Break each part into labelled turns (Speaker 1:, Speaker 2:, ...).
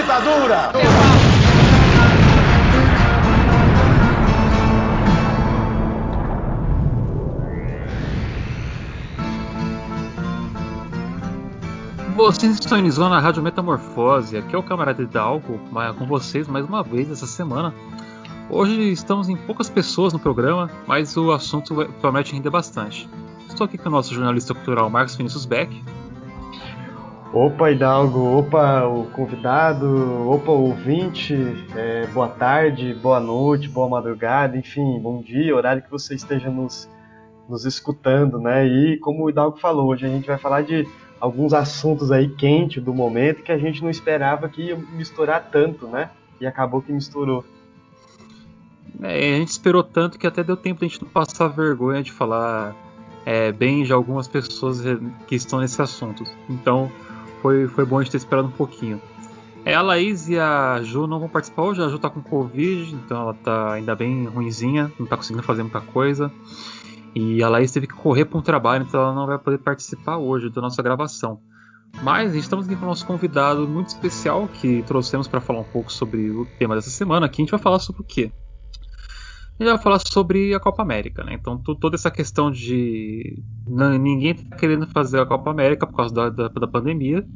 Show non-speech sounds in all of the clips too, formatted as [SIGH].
Speaker 1: ditadura!
Speaker 2: Vocês sintonizou na Rádio Metamorfose, aqui é o Camarada Hidalgo, com vocês mais uma vez essa semana. Hoje estamos em poucas pessoas no programa, mas o assunto promete render bastante. Estou aqui com o nosso jornalista cultural Marcos Vinícius Beck.
Speaker 3: Opa, Hidalgo, opa, o convidado, opa, o ouvinte, é, boa tarde, boa noite, boa madrugada, enfim, bom dia, horário que você esteja nos, nos escutando, né? E como o Hidalgo falou, hoje a gente vai falar de alguns assuntos aí quentes do momento que a gente não esperava que ia misturar tanto, né? E acabou que misturou.
Speaker 2: É, a gente esperou tanto que até deu tempo de a gente não passar vergonha de falar é, bem de algumas pessoas que estão nesse assunto. Então foi, foi bom a gente ter esperado um pouquinho. É, a Laís e a Ju não vão participar hoje, a Ju tá com Covid, então ela tá ainda bem ruinzinha, não tá conseguindo fazer muita coisa. E a Laís teve que correr para um trabalho, então ela não vai poder participar hoje da nossa gravação. Mas estamos aqui com o nosso convidado muito especial que trouxemos para falar um pouco sobre o tema dessa semana. Aqui a gente vai falar sobre o quê? Gente vai falar sobre a Copa América, né? Então toda essa questão de ninguém tá querendo fazer a Copa América por causa da, da, da pandemia,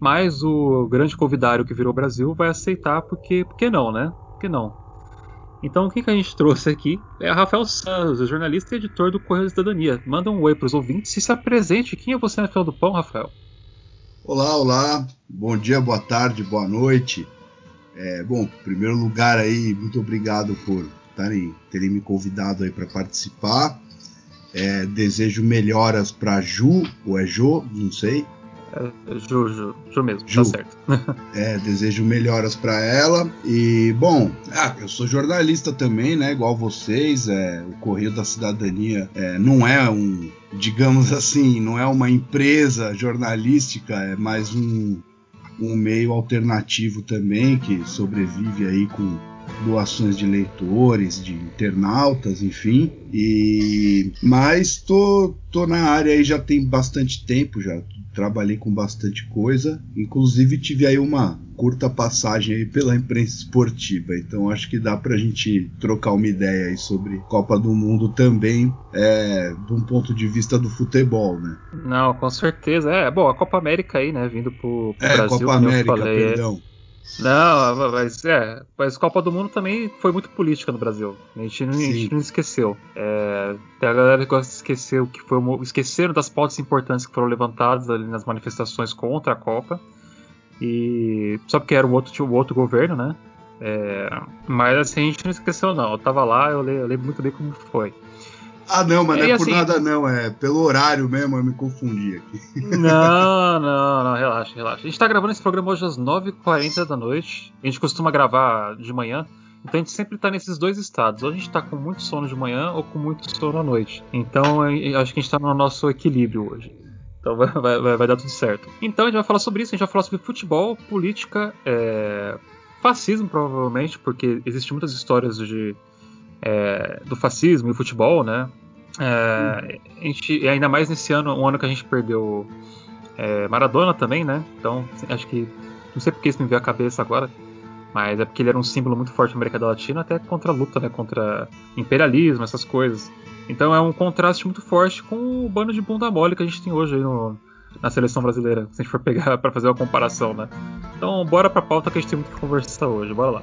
Speaker 2: mas o grande convidário que virou Brasil vai aceitar porque, porque não, né? Porque não? Então, o que, a gente trouxe aqui é Rafael Santos, jornalista e editor do Correio da Cidadania. Manda um oi para os ouvintes e se apresente. Quem é você na fila do pão, Rafael?
Speaker 4: Olá, olá. Bom dia, boa tarde, boa noite. É, bom, em primeiro lugar aí, muito obrigado por tarem, terem me convidado aí para participar. É, desejo melhoras para Ju, ou é Jo, não sei.
Speaker 2: É, Ju, Ju, Ju mesmo, Ju. tá certo. [LAUGHS]
Speaker 4: é, desejo melhoras para ela. E, bom, ah, eu sou jornalista também, né? Igual vocês. É, o Correio da Cidadania é, não é um, digamos assim, não é uma empresa jornalística, é mais um, um meio alternativo também que sobrevive aí com doações de leitores, de internautas, enfim. E mas tô, tô na área aí já tem bastante tempo, já trabalhei com bastante coisa. Inclusive tive aí uma curta passagem aí pela imprensa esportiva. Então acho que dá pra gente trocar uma ideia aí sobre Copa do Mundo também, é, de um ponto de vista do futebol, né?
Speaker 2: Não, com certeza. É, bom, a Copa América aí, né, vindo pro, pro é,
Speaker 4: Brasil, Copa América, falei, é perdão.
Speaker 2: É não, mas é, mas Copa do Mundo também foi muito política no Brasil. A gente não, a gente não esqueceu. É, tem a galera que gosta de esquecer o que foi esqueceram das pautas importantes que foram levantadas ali nas manifestações contra a Copa. E só porque era o outro, o outro governo, né? É, mas assim, a gente não esqueceu não. Eu tava lá, eu lembro, eu lembro muito bem como foi.
Speaker 4: Ah, não, mas não é, por assim, nada não, é pelo horário mesmo, eu me confundi aqui. [LAUGHS]
Speaker 2: Não, não, não, relaxa, relaxa. A gente tá gravando esse programa hoje às 9h40 da noite. A gente costuma gravar de manhã. Então a gente sempre tá nesses dois estados. Ou a gente tá com muito sono de manhã ou com muito sono à noite. Então acho que a gente tá no nosso equilíbrio hoje. Então [LAUGHS] vai, vai, vai dar tudo certo. Então a gente vai falar sobre isso, a gente vai falar sobre futebol, política, é... fascismo provavelmente, porque existem muitas histórias de é, do fascismo e futebol, né? É, a gente, ainda mais nesse ano, um ano que a gente perdeu é, Maradona também, né? Então, acho que. Não sei porque isso me veio à cabeça agora, mas é porque ele era um símbolo muito forte na América Latina, até contra a luta, né? Contra imperialismo, essas coisas. Então é um contraste muito forte com o bando de bunda mole que a gente tem hoje aí no, na seleção brasileira, se a gente for pegar [LAUGHS] para fazer uma comparação, né? Então, bora pra pauta que a gente tem muito que conversar hoje, bora lá.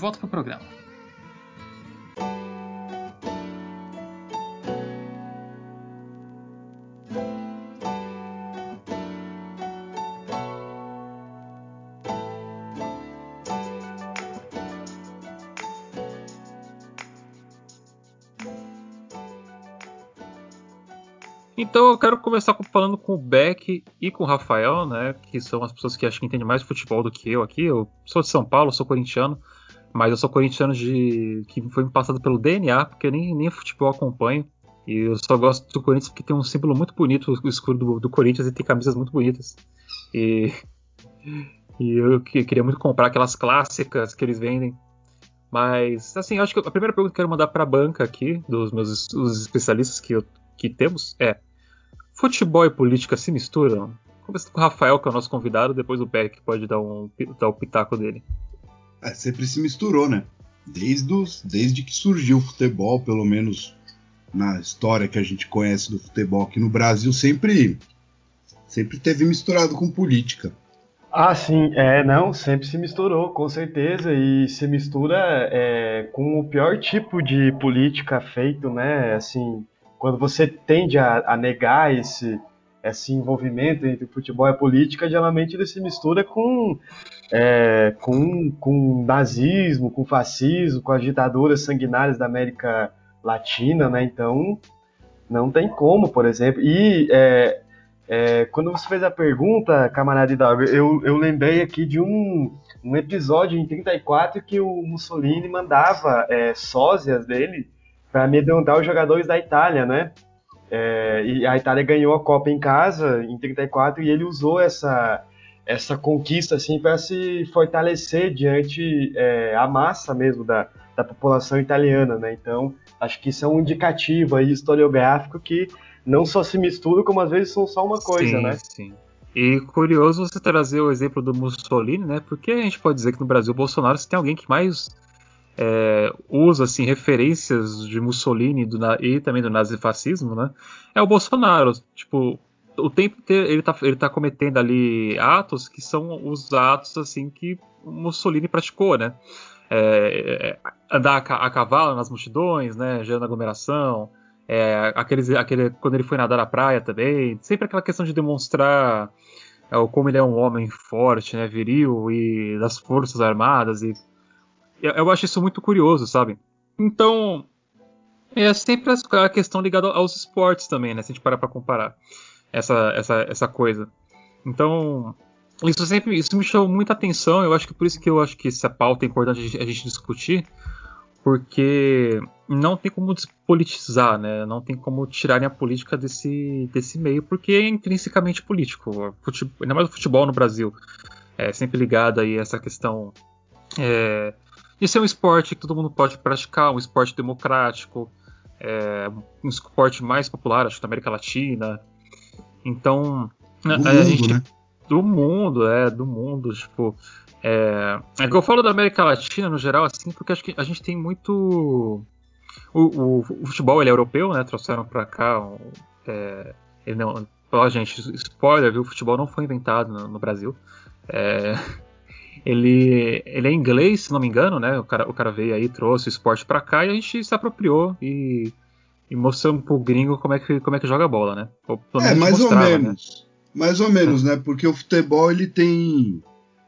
Speaker 5: volta para o programa.
Speaker 2: Então eu quero começar falando com o Beck e com o Rafael, né? Que são as pessoas que acho que entendem mais futebol do que eu aqui. Eu sou de São Paulo, sou corintiano, mas eu sou corintiano de que foi me passado pelo DNA, porque nem, nem futebol acompanho. E eu só gosto do Corinthians porque tem um símbolo muito bonito, o escuro do, do Corinthians, e tem camisas muito bonitas. E, e eu queria muito comprar aquelas clássicas que eles vendem. Mas, assim, acho que a primeira pergunta que eu quero mandar para a banca aqui, dos meus os especialistas que, eu, que temos, é: futebol e política se misturam? Começando com o Rafael, que é o nosso convidado, depois o Beck pode dar, um, dar o pitaco dele.
Speaker 4: É, sempre se misturou, né? Desde, os, desde que surgiu o futebol, pelo menos na história que a gente conhece do futebol aqui no Brasil, sempre, sempre teve misturado com política.
Speaker 3: Ah, sim, é, não, sempre se misturou, com certeza, e se mistura é, com o pior tipo de política feito, né? Assim, quando você tende a, a negar esse, esse envolvimento entre futebol e política, geralmente ele se mistura com, é, com, com nazismo, com fascismo, com as ditaduras sanguinárias da América Latina, né? Então não tem como, por exemplo. E é, é, quando você fez a pergunta, camarada Hidalgo, eu, eu lembrei aqui de um, um episódio em 34 que o Mussolini mandava é, sósias dele para amedrontar os jogadores da Itália, né? É, e a Itália ganhou a Copa em casa em 34 e ele usou essa essa conquista assim para se fortalecer diante é, a massa mesmo da, da população italiana, né? Então acho que isso é um indicativo aí historiográfico que não só se misturam, como às vezes são só uma coisa,
Speaker 2: sim,
Speaker 3: né?
Speaker 2: Sim. E curioso você trazer o exemplo do Mussolini, né? Porque a gente pode dizer que no Brasil, o Bolsonaro, se tem alguém que mais é, usa assim referências de Mussolini do, e também do nazifascismo, né? É o Bolsonaro. Tipo, o tempo inteiro ele tá, ele tá cometendo ali atos que são os atos assim que Mussolini praticou, né? É, é andar a, a, cavalo nas multidões, né? Gerando aglomeração. É, aqueles, aquele, quando ele foi nadar na praia também. Sempre aquela questão de demonstrar é, como ele é um homem forte, né? Viril e das forças armadas e eu acho isso muito curioso, sabe? Então, é sempre a questão ligada aos esportes também, né? Se a gente parar pra comparar essa, essa, essa coisa. Então, isso sempre isso me chamou muita atenção. Eu acho que por isso que eu acho que essa pauta é importante a gente discutir, porque não tem como despolitizar, né? Não tem como tirarem a política desse, desse meio, porque é intrinsecamente político. Futebol, ainda mais o futebol no Brasil é sempre ligado aí a essa questão é, isso é um esporte que todo mundo pode praticar, um esporte democrático, é, um esporte mais popular, acho na América Latina. Então,
Speaker 4: do a, mundo, gente, né?
Speaker 2: do mundo, é, do mundo, tipo, é, é que eu falo da América Latina no geral, assim, porque acho que a gente tem muito o, o, o futebol ele é europeu, né? Trouxeram para cá, é, ele não, ó, gente, spoiler, viu? O futebol não foi inventado no, no Brasil. É, [LAUGHS] ele, ele é inglês, se não me engano, né? O cara, o cara veio aí, trouxe o esporte para cá e a gente se apropriou e, e mostramos pro gringo como é que, como é que joga bola, né?
Speaker 4: é, mais mostrava, ou né? menos. Né? Mais ou menos, né? Porque o futebol ele tem.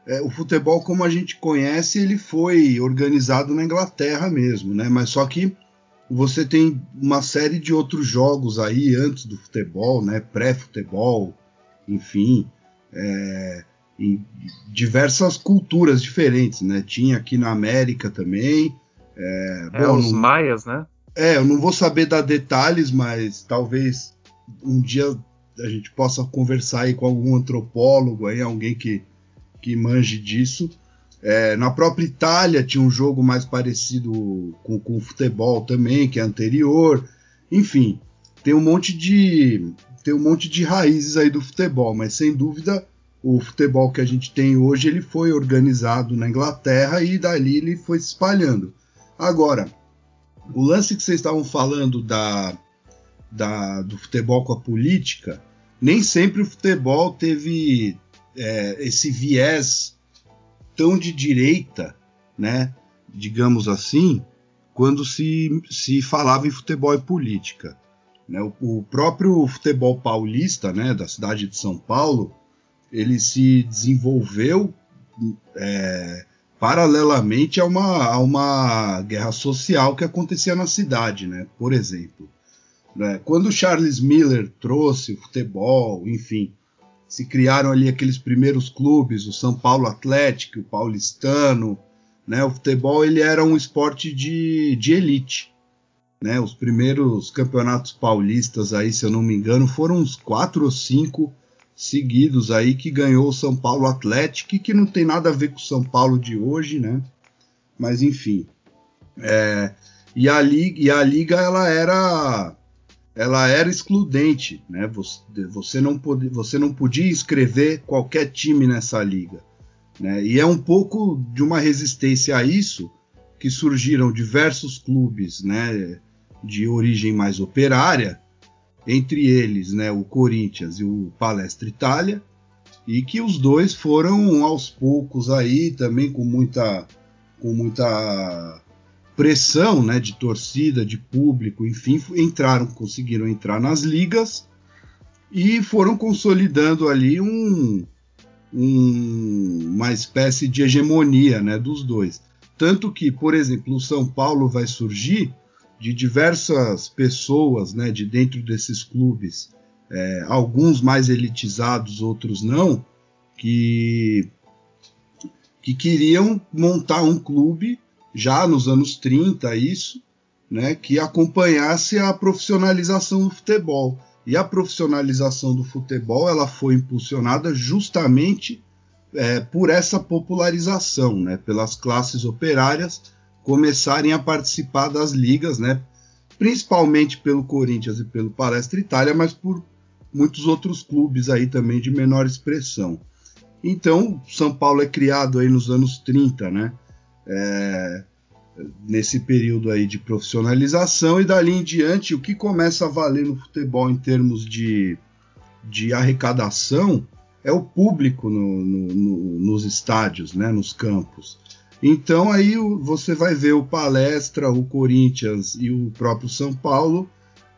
Speaker 4: É, o futebol, como a gente conhece, ele foi organizado na Inglaterra mesmo, né? Mas só que você tem uma série de outros jogos aí antes do futebol, né? Pré-futebol, enfim. É, em diversas culturas diferentes, né? Tinha aqui na América também.
Speaker 2: É, é bom, os não, maias, né?
Speaker 4: É, eu não vou saber dar detalhes, mas talvez um dia a gente possa conversar aí com algum antropólogo, aí, alguém que, que manje disso. É, na própria Itália tinha um jogo mais parecido com, com o futebol também, que é anterior. Enfim, tem um monte de tem um monte de raízes aí do futebol, mas sem dúvida o futebol que a gente tem hoje ele foi organizado na Inglaterra e dali ele foi se espalhando. Agora, o lance que vocês estavam falando da, da, do futebol com a política, nem sempre o futebol teve é, esse viés tão de direita, né, digamos assim, quando se, se falava em futebol e política. Né? O, o próprio futebol paulista, né, da cidade de São Paulo, ele se desenvolveu é, paralelamente a uma, a uma guerra social que acontecia na cidade, né? Por exemplo. Né? Quando Charles Miller trouxe o futebol, enfim, se criaram ali aqueles primeiros clubes, o São Paulo Atlético, o Paulistano, né? O futebol ele era um esporte de, de elite. Né? Os primeiros campeonatos paulistas aí, se eu não me engano, foram uns quatro ou cinco seguidos aí que ganhou o São Paulo Atlético, que não tem nada a ver com o São Paulo de hoje, né? Mas enfim. É, e, a liga, e a liga ela era ela era excludente, né? Você, você, não podia, você não podia inscrever qualquer time nessa liga. Né? E é um pouco de uma resistência a isso que surgiram diversos clubes né, de origem mais operária, entre eles né, o Corinthians e o Palestra Itália, e que os dois foram aos poucos aí também com muita, com muita pressão né, de torcida, de público, enfim, entraram, conseguiram entrar nas ligas e foram consolidando ali um, um, uma espécie de hegemonia né, dos dois. Tanto que, por exemplo, o São Paulo vai surgir de diversas pessoas né, de dentro desses clubes, é, alguns mais elitizados, outros não, que, que queriam montar um clube já nos anos 30, isso, né, que acompanhasse a profissionalização do futebol. E a profissionalização do futebol ela foi impulsionada justamente é, por essa popularização, né, pelas classes operárias começarem a participar das ligas, né, principalmente pelo Corinthians e pelo Palestra Itália, mas por muitos outros clubes aí também de menor expressão. Então, São Paulo é criado aí nos anos 30, né, é, nesse período aí de profissionalização e dali em diante o que começa a valer no futebol em termos de, de arrecadação é o público no, no, no, nos estádios, né, nos campos. Então aí você vai ver o Palestra, o Corinthians e o próprio São Paulo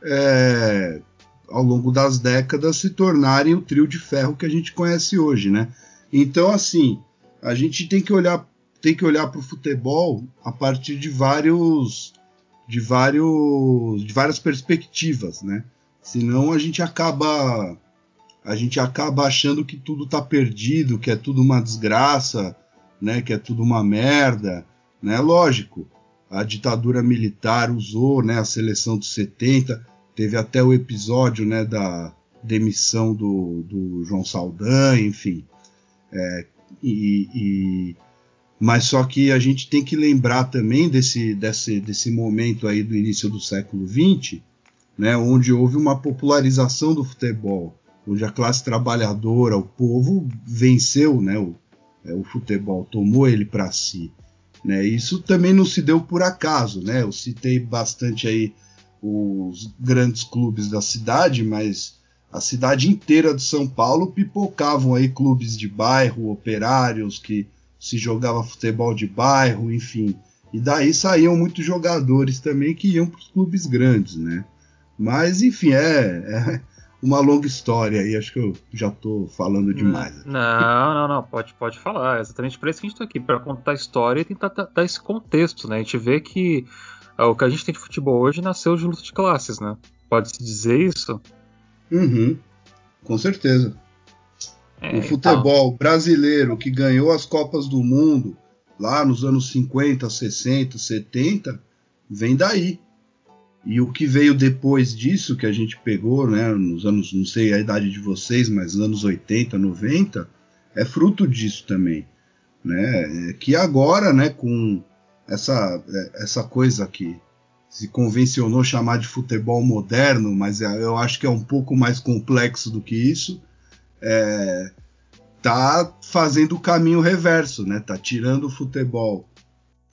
Speaker 4: é, ao longo das décadas se tornarem o trio de ferro que a gente conhece hoje, né? Então assim a gente tem que olhar tem que olhar para o futebol a partir de vários de vários de várias perspectivas, né? Senão a gente acaba a gente acaba achando que tudo está perdido, que é tudo uma desgraça, né? Que é tudo uma merda, né? Lógico, a ditadura militar usou, né? A seleção dos 70 teve até o episódio, né? Da demissão do, do João Saldanha, enfim. É, e, e mas só que a gente tem que lembrar também desse, desse, desse momento aí do início do século XX, né, onde houve uma popularização do futebol, onde a classe trabalhadora, o povo venceu né, o, o futebol, tomou ele para si. Né, isso também não se deu por acaso. Né, eu citei bastante aí os grandes clubes da cidade, mas a cidade inteira de São Paulo pipocavam aí clubes de bairro, operários que se jogava futebol de bairro, enfim. E daí saíam muitos jogadores também que iam para os clubes grandes, né? Mas, enfim, é, é, uma longa história aí. Acho que eu já estou falando demais.
Speaker 2: Não, não, não. Pode, pode falar. É exatamente para isso que a gente está aqui, para contar a história e tentar dar esse contexto, né? A gente vê que ah, o que a gente tem de futebol hoje nasceu de luta de classes, né? Pode-se dizer isso?
Speaker 4: Uhum, com certeza. É, o futebol então. brasileiro que ganhou as Copas do Mundo lá nos anos 50, 60, 70, vem daí. E o que veio depois disso, que a gente pegou, né, nos anos, não sei a idade de vocês, mas nos anos 80, 90, é fruto disso também. Né? É que agora, né, com essa, é, essa coisa que se convencionou chamar de futebol moderno, mas é, eu acho que é um pouco mais complexo do que isso, é, tá fazendo o caminho reverso, né? Tá tirando o futebol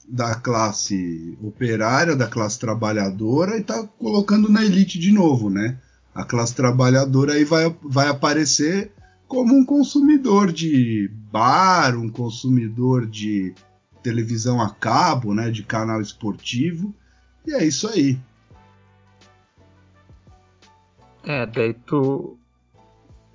Speaker 4: da classe operária, da classe trabalhadora e tá colocando na elite de novo, né? A classe trabalhadora aí vai, vai aparecer como um consumidor de bar, um consumidor de televisão a cabo, né, de canal esportivo. E é isso aí.
Speaker 2: É, daí tu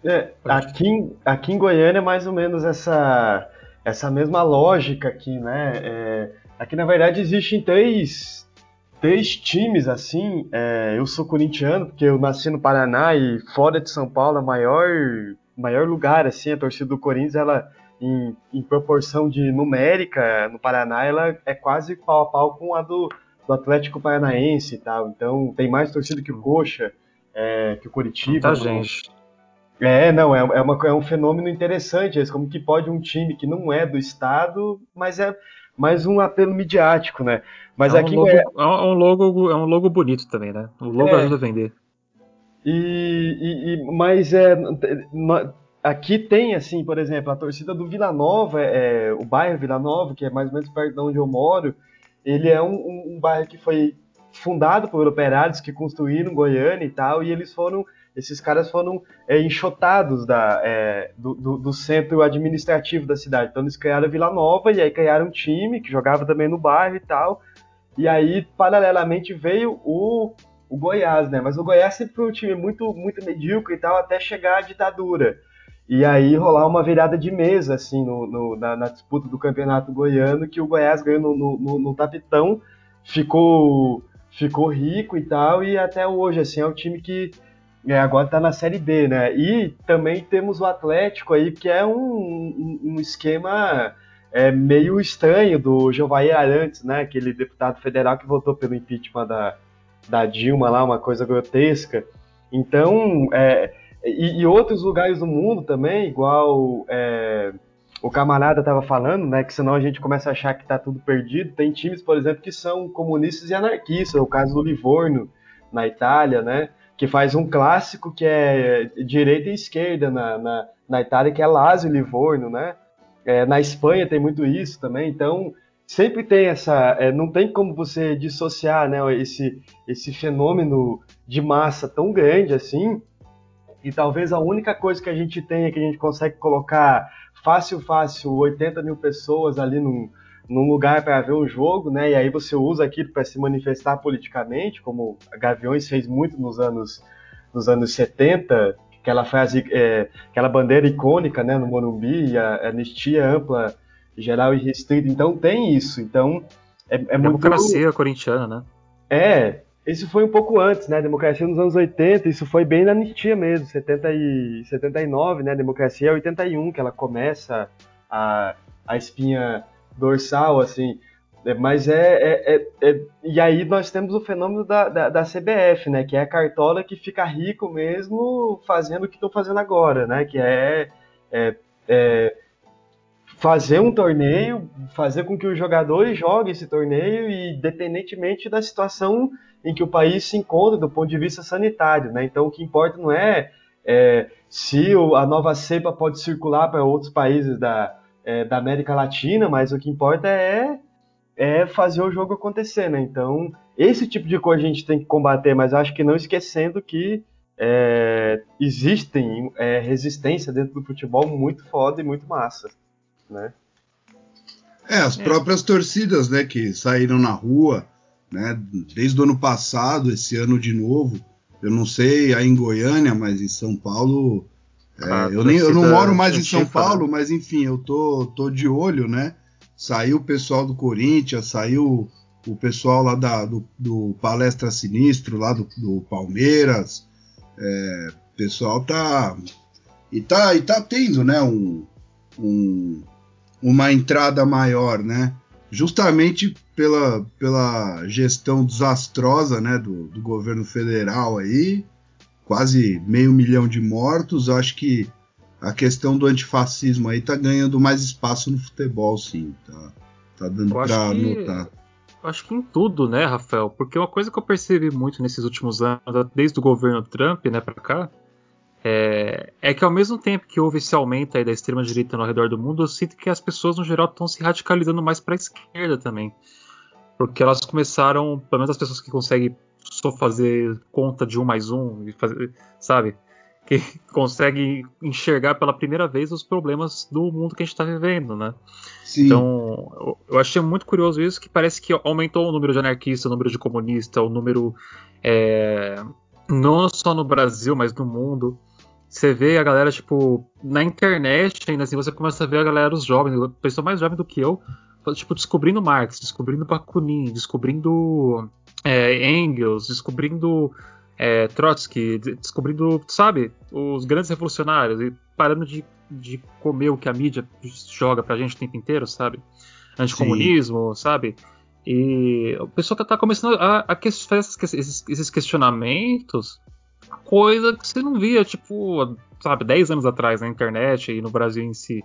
Speaker 3: é, aqui, aqui em Goiânia é mais ou menos essa, essa mesma lógica aqui, né? É, aqui na verdade existem três, três times assim. É, eu sou corintiano porque eu nasci no Paraná e fora de São Paulo, a maior, maior lugar assim, a torcida do Corinthians, ela em, em proporção de numérica no Paraná, ela é quase pau a pau com a do, do Atlético Paranaense e tal. Então tem mais torcida que o Coxa, é, que o Curitiba.
Speaker 2: Muita gente.
Speaker 3: É, não, é, é, uma, é um fenômeno interessante, é como que pode um time que não é do estado, mas é mais um apelo midiático, né? Mas
Speaker 2: é
Speaker 3: aqui
Speaker 2: um logo, é... é um logo, é um logo bonito também, né? O logo é, ajuda a vender.
Speaker 3: E, e, e, mas é aqui tem assim, por exemplo, a torcida do Vila Nova, é, o bairro Vila Nova, que é mais ou menos perto de onde eu moro, ele é um, um, um bairro que foi fundado por operários que construíram Goiânia e tal, e eles foram esses caras foram é, enxotados da, é, do, do, do, centro administrativo da cidade. Então eles criaram Vila Nova e aí criaram um time que jogava também no bairro e tal. E aí, paralelamente, veio o, o Goiás, né? Mas o Goiás sempre foi um time muito, muito medíocre e tal, até chegar à ditadura. E aí rolar uma virada de mesa, assim, no, no na, na, disputa do campeonato goiano, que o Goiás ganhou no, no, no tapetão, ficou, ficou rico e tal, e até hoje, assim, é um time que é, agora está na Série B, né? E também temos o Atlético aí, que é um, um, um esquema é, meio estranho do Giovanni Arantes, né? Aquele deputado federal que votou pelo impeachment da, da Dilma lá, uma coisa grotesca. Então, é, e, e, outros lugares do mundo também, igual é, o camarada estava falando, né? Que senão a gente começa a achar que está tudo perdido. Tem times, por exemplo, que são comunistas e anarquistas, o caso do Livorno na Itália, né? Que faz um clássico que é direita e esquerda na, na, na Itália, que é Lazio e Livorno, né? É, na Espanha tem muito isso também, então sempre tem essa. É, não tem como você dissociar né, esse, esse fenômeno de massa tão grande assim. E talvez a única coisa que a gente tenha que a gente consegue colocar fácil, fácil, 80 mil pessoas ali num, num lugar para ver um jogo, né? E aí você usa aquilo para se manifestar politicamente, como a Gaviões fez muito nos anos nos anos 70, aquela frase, é, aquela bandeira icônica, né, no Morumbi, a, anistia ampla, geral e restrita. Então tem isso. Então é, é muito
Speaker 2: democracia corintiana, né?
Speaker 3: É, isso foi um pouco antes, né? Democracia nos anos 80, isso foi bem na anistia mesmo, 70 e 79, né? Democracia é 81 que ela começa a, a espinha dorsal, assim. É, mas é, é, é, é, E aí nós temos o fenômeno da, da, da, CBF, né? Que é a cartola que fica rico mesmo fazendo o que estou fazendo agora, né? Que é, é, é, fazer um torneio, fazer com que os jogadores joguem esse torneio, e independentemente da situação em que o país se encontra do ponto de vista sanitário, né? Então o que importa não é, é se a nova cepa pode circular para outros países da, é, da América Latina, mas o que importa é, é fazer o jogo acontecer, né? Então, esse tipo de coisa a gente tem que combater, mas acho que não esquecendo que é, existem é, resistência dentro do futebol muito foda e muito massa, né?
Speaker 4: É, as próprias torcidas, né, que saíram na rua, né, desde o ano passado, esse ano de novo. Eu não sei aí em Goiânia, mas em São Paulo é, eu, nem, eu não moro mais em São Paulo, né? mas enfim, eu tô, tô de olho, né? Saiu o pessoal do Corinthians, saiu o pessoal lá da, do, do Palestra Sinistro, lá do, do Palmeiras. É, o pessoal tá. E tá, e tá tendo, né? Um, um, uma entrada maior, né? Justamente pela, pela gestão desastrosa né, do, do governo federal aí quase meio milhão de mortos, acho que a questão do antifascismo aí tá ganhando mais espaço no futebol, sim. Tá, tá dando para que... notar.
Speaker 2: Acho que em tudo, né, Rafael? Porque uma coisa que eu percebi muito nesses últimos anos, desde o governo Trump, né, para cá, é, é, que ao mesmo tempo que houve esse aumento aí da extrema direita no redor do mundo, eu sinto que as pessoas no geral estão se radicalizando mais para a esquerda também, porque elas começaram, pelo menos as pessoas que conseguem só fazer conta de um mais um, fazer, sabe? Que [LAUGHS] consegue enxergar pela primeira vez os problemas do mundo que a gente está vivendo, né? Sim. Então, eu achei muito curioso isso, que parece que aumentou o número de anarquistas, o número de comunistas, o número é, não só no Brasil, mas no mundo. Você vê a galera, tipo, na internet, ainda assim, você começa a ver a galera, os jovens, pessoa mais jovem do que eu, tipo, descobrindo Marx, descobrindo Bakunin, descobrindo é, Engels, descobrindo é, Trotsky, descobrindo, sabe, os grandes revolucionários e parando de, de comer o que a mídia joga pra gente o tempo inteiro, sabe? Anticomunismo, Sim. sabe? E o pessoal tá, tá começando a, a fazer esses, esses questionamentos, coisa que você não via, tipo, sabe, 10 anos atrás na internet e no Brasil em si.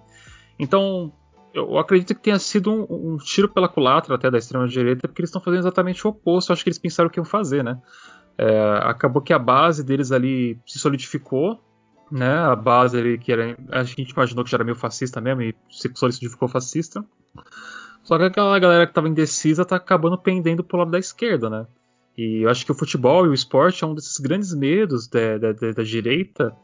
Speaker 2: Então, eu acredito que tenha sido um, um tiro pela culatra até da extrema-direita, porque eles estão fazendo exatamente o oposto. Acho que eles pensaram o que iam fazer, né? É, acabou que a base deles ali se solidificou, né? A base ali que era, a gente imaginou que já era meio fascista mesmo e se solidificou fascista. Só que aquela galera que estava indecisa tá acabando pendendo pro lado da esquerda, né? E eu acho que o futebol e o esporte é um desses grandes medos da, da, da, da direita.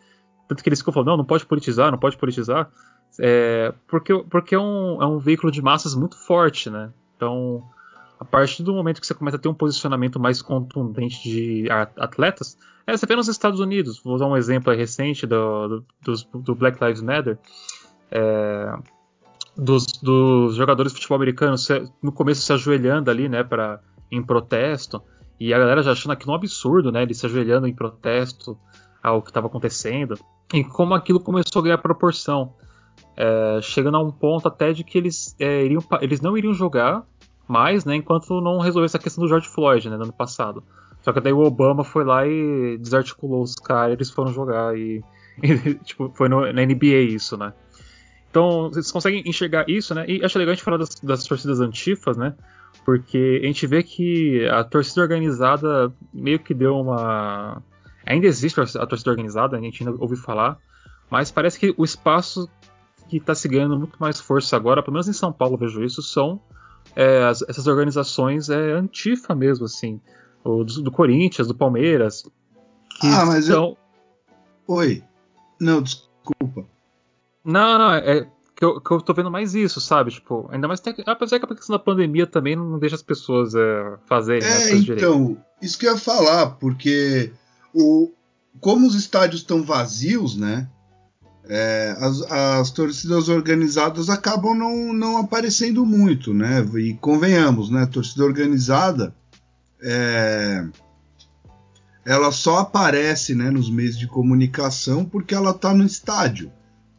Speaker 2: Tanto que eles ficam falando, não, não pode politizar, não pode politizar. É, porque porque é, um, é um veículo de massas muito forte, né? Então, a partir do momento que você começa a ter um posicionamento mais contundente de atletas, é, você vê nos Estados Unidos, vou dar um exemplo recente do, do, do Black Lives Matter, é, dos, dos, jogadores de futebol americano no começo se ajoelhando ali, né, para em protesto, e a galera já achando aquilo um absurdo, né, eles se ajoelhando em protesto ao que estava acontecendo, e como aquilo começou a ganhar proporção, é, chegando a um ponto até de que eles, é, iriam, eles não iriam jogar mais, né, enquanto não resolvesse a questão do George Floyd, né, no ano passado. Só que daí o Obama foi lá e desarticulou os caras, eles foram jogar e, [LAUGHS] e tipo, foi no, na NBA isso, né. Então, vocês conseguem enxergar isso, né? E acho legal a gente falar das, das torcidas antifas, né? Porque a gente vê que a torcida organizada meio que deu uma. Ainda existe a torcida organizada, a gente ainda ouve falar, mas parece que o espaço que está se ganhando muito mais força agora, pelo menos em São Paulo vejo isso, são é, as, essas organizações é, antifa mesmo, assim. O, do, do Corinthians, do Palmeiras.
Speaker 4: ah, mas são... eu... Oi. Não, desculpa.
Speaker 2: Não, não, é que eu, que eu tô vendo mais isso, sabe? Tipo, ainda mais tem, apesar que a questão da pandemia também não deixa as pessoas é, fazerem
Speaker 4: é, as coisas então, isso que eu ia falar, porque o, como os estádios estão vazios, né? É, as, as, torcidas organizadas acabam não, não aparecendo muito, né? E convenhamos, né? A torcida organizada é, ela só aparece né, nos meios de comunicação porque ela está no estádio.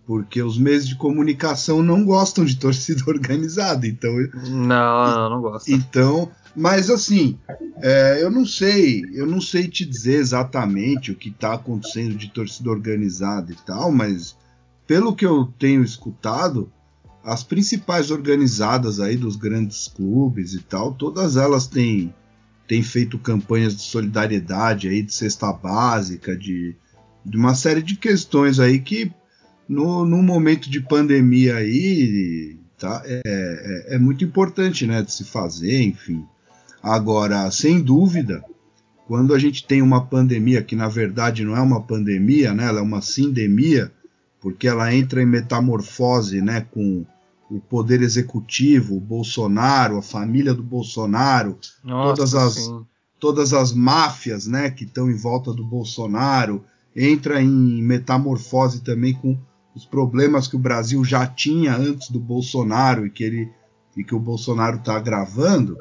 Speaker 4: Porque os meios de comunicação não gostam de torcida [LAUGHS] organizada. Então,
Speaker 2: não, não gosto.
Speaker 4: Então, mas assim, é, eu não sei, eu não sei te dizer exatamente o que está acontecendo de torcida organizada e tal, mas pelo que eu tenho escutado, as principais organizadas aí dos grandes clubes e tal, todas elas têm, têm feito campanhas de solidariedade aí, de cesta básica, de, de uma série de questões aí que no, no momento de pandemia aí tá, é, é, é muito importante né, de se fazer, enfim. Agora, sem dúvida, quando a gente tem uma pandemia que na verdade não é uma pandemia, né, ela é uma sindemia, porque ela entra em metamorfose né, com o poder executivo, o Bolsonaro, a família do Bolsonaro, Nossa, todas, as, todas as máfias né, que estão em volta do Bolsonaro, entra em metamorfose também com os problemas que o Brasil já tinha antes do Bolsonaro e que, ele, e que o Bolsonaro está agravando.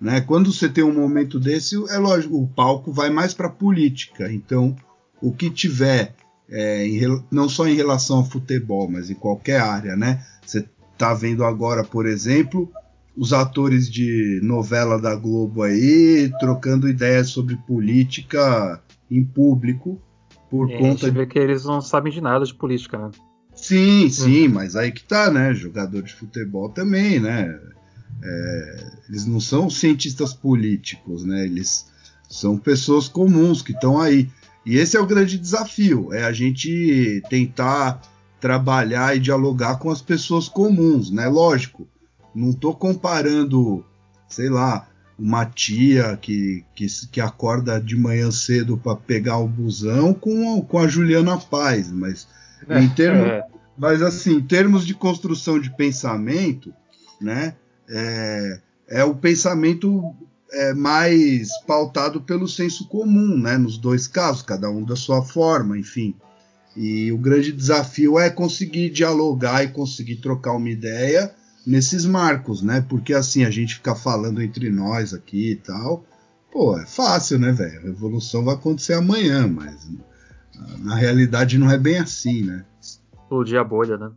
Speaker 4: Né? Quando você tem um momento desse, é lógico, o palco vai mais para a política. Então, o que tiver é, em, não só em relação ao futebol, mas em qualquer área, né? Você está vendo agora, por exemplo, os atores de novela da Globo aí trocando ideias sobre política em público por
Speaker 2: é,
Speaker 4: conta
Speaker 2: a gente vê que eles não sabem de nada de política, né?
Speaker 4: Sim, sim, hum. mas aí que tá, né? Jogador de futebol também, né? É, eles não são cientistas políticos, né? Eles são pessoas comuns que estão aí. E esse é o grande desafio, é a gente tentar trabalhar e dialogar com as pessoas comuns, né? Lógico, não estou comparando, sei lá, uma tia que, que, que acorda de manhã cedo para pegar o busão com, com a Juliana Paz, mas em [LAUGHS] termos, é. mas assim, em termos de construção de pensamento, né? É, é o pensamento é, mais pautado pelo senso comum, né? Nos dois casos, cada um da sua forma, enfim. E o grande desafio é conseguir dialogar e conseguir trocar uma ideia nesses marcos, né? Porque assim a gente fica falando entre nós aqui e tal, pô, é fácil, né, velho? A revolução vai acontecer amanhã, mas na realidade não é bem assim, né?
Speaker 2: Explodir a bolha, né?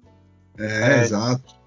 Speaker 4: É, é exato.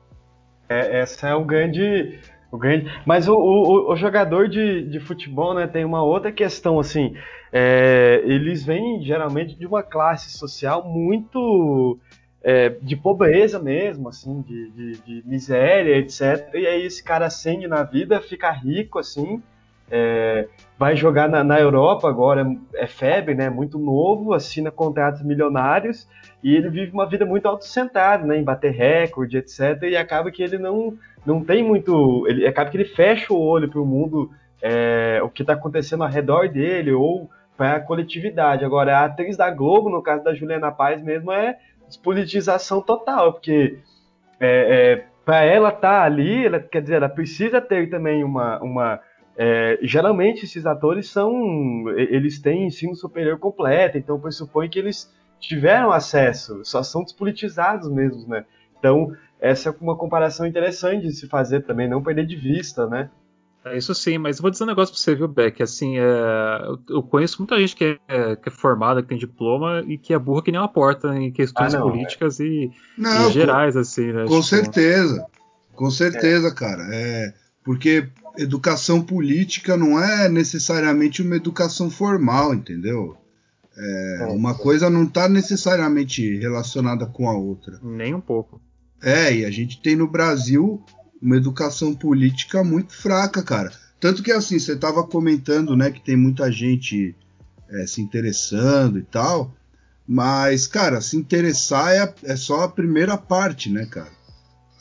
Speaker 3: É, essa é o grande. O grande... Mas o, o, o jogador de, de futebol né, tem uma outra questão, assim. É, eles vêm geralmente de uma classe social muito é, de pobreza mesmo, assim, de, de, de, miséria, etc. E aí esse cara acende na vida, fica rico, assim, é, vai jogar na, na, Europa agora, é febre, né, muito novo, assina contratos milionários e ele vive uma vida muito autocentrada, né, em bater recorde, etc. E acaba que ele não, não tem muito, ele acaba que ele fecha o olho para o mundo, é, o que está acontecendo ao redor dele ou para a coletividade. Agora, a atriz da Globo, no caso da Juliana Paz mesmo, é despolitização total, porque é, é, para ela estar tá ali, ela, quer dizer, ela precisa ter também uma. uma é, geralmente esses atores são. Eles têm ensino superior completo, então pressupõe que eles tiveram acesso, só são despolitizados mesmo, né? Então, essa é uma comparação interessante de se fazer também, não perder de vista, né?
Speaker 2: É isso sim, mas vou dizer um negócio pra você, viu, Beck? Assim, é, eu conheço muita gente que é, que é, formada, que tem diploma e que é burra que nem uma porta em questões ah, não, políticas é. e, não, e, gerais, assim, né?
Speaker 4: Com tipo... certeza, com certeza, cara. É, porque educação política não é necessariamente uma educação formal, entendeu? É, é uma coisa não está necessariamente relacionada com a outra.
Speaker 2: Nem um pouco.
Speaker 4: É, e a gente tem no Brasil uma educação política muito fraca, cara. Tanto que assim, você estava comentando, né, que tem muita gente é, se interessando e tal, mas, cara, se interessar é, é só a primeira parte, né, cara?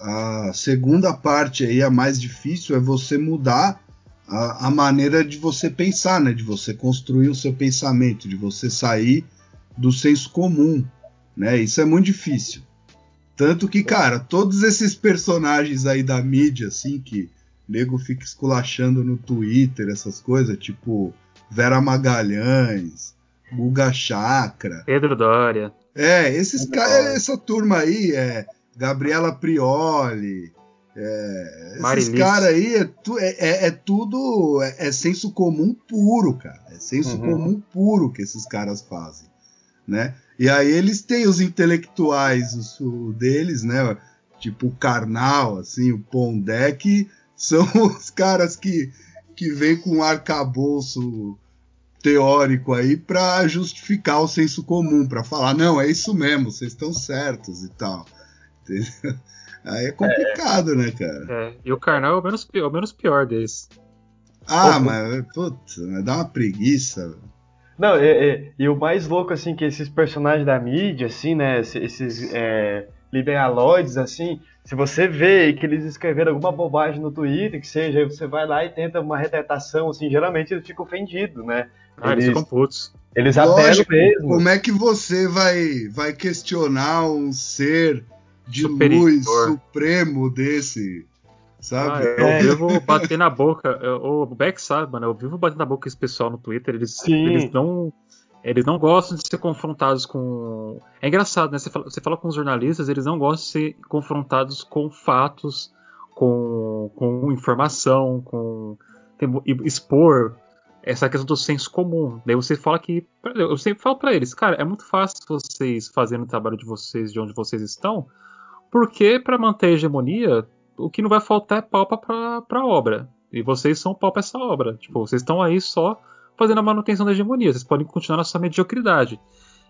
Speaker 4: A segunda parte aí, a mais difícil, é você mudar a, a, maneira de você pensar, né? De você construir o seu pensamento, de você sair do senso comum, né? Isso é muito difícil. Tanto que, cara, todos esses personagens aí da mídia, assim, que nego fica esculachando no Twitter, essas coisas, tipo Vera Magalhães, Guga Chakra.
Speaker 2: Pedro Dória.
Speaker 4: É, esses caras, essa turma aí, é Gabriela Prioli, é, esses caras aí é, tu, é, é, é tudo. É, é, senso comum puro, cara. É senso uhum. comum puro que esses caras fazem. Né? E aí eles têm os intelectuais o, deles, né? Tipo o Karnal, assim, o Pondé, que [LAUGHS] são os caras que, que vêm com um arcabouço teórico aí para justificar o senso comum, para falar, não, é isso mesmo, vocês estão certos e tal. Entendeu? [LAUGHS] Aí é complicado, é, né, cara?
Speaker 2: É, e o Karnal é o menos, é o menos pior desses.
Speaker 4: Ah, mas, putz, dá uma preguiça.
Speaker 3: Não, e, e, e, o mais louco, assim, que esses personagens da mídia, assim, né, esses é, liberaloides, assim, se você vê que eles escreveram alguma bobagem no Twitter, que seja, aí você vai lá e tenta uma retratação, assim, geralmente eles ficam ofendidos, né?
Speaker 2: Ah, eles, eles ficam putos.
Speaker 3: Eles Lógico, mesmo.
Speaker 4: Como é que você vai, vai questionar um ser de Superior. luz supremo desse? Sabe?
Speaker 2: Ah, eu vivo bater na boca. O Beck sabe, mano. Eu vivo batendo na boca esse pessoal no Twitter. Eles, eles não. Eles não gostam de ser confrontados com. É engraçado, né? Você fala, você fala com os jornalistas, eles não gostam de ser confrontados com fatos, com, com informação, com. expor essa questão do senso comum. Daí você fala que. Eu sempre falo para eles, cara, é muito fácil vocês fazerem o trabalho de vocês de onde vocês estão, porque para manter a hegemonia, o que não vai faltar é palpa para a obra. E vocês são palpa essa obra. Tipo, vocês estão aí só fazendo a manutenção da hegemonia. Vocês podem continuar na sua mediocridade.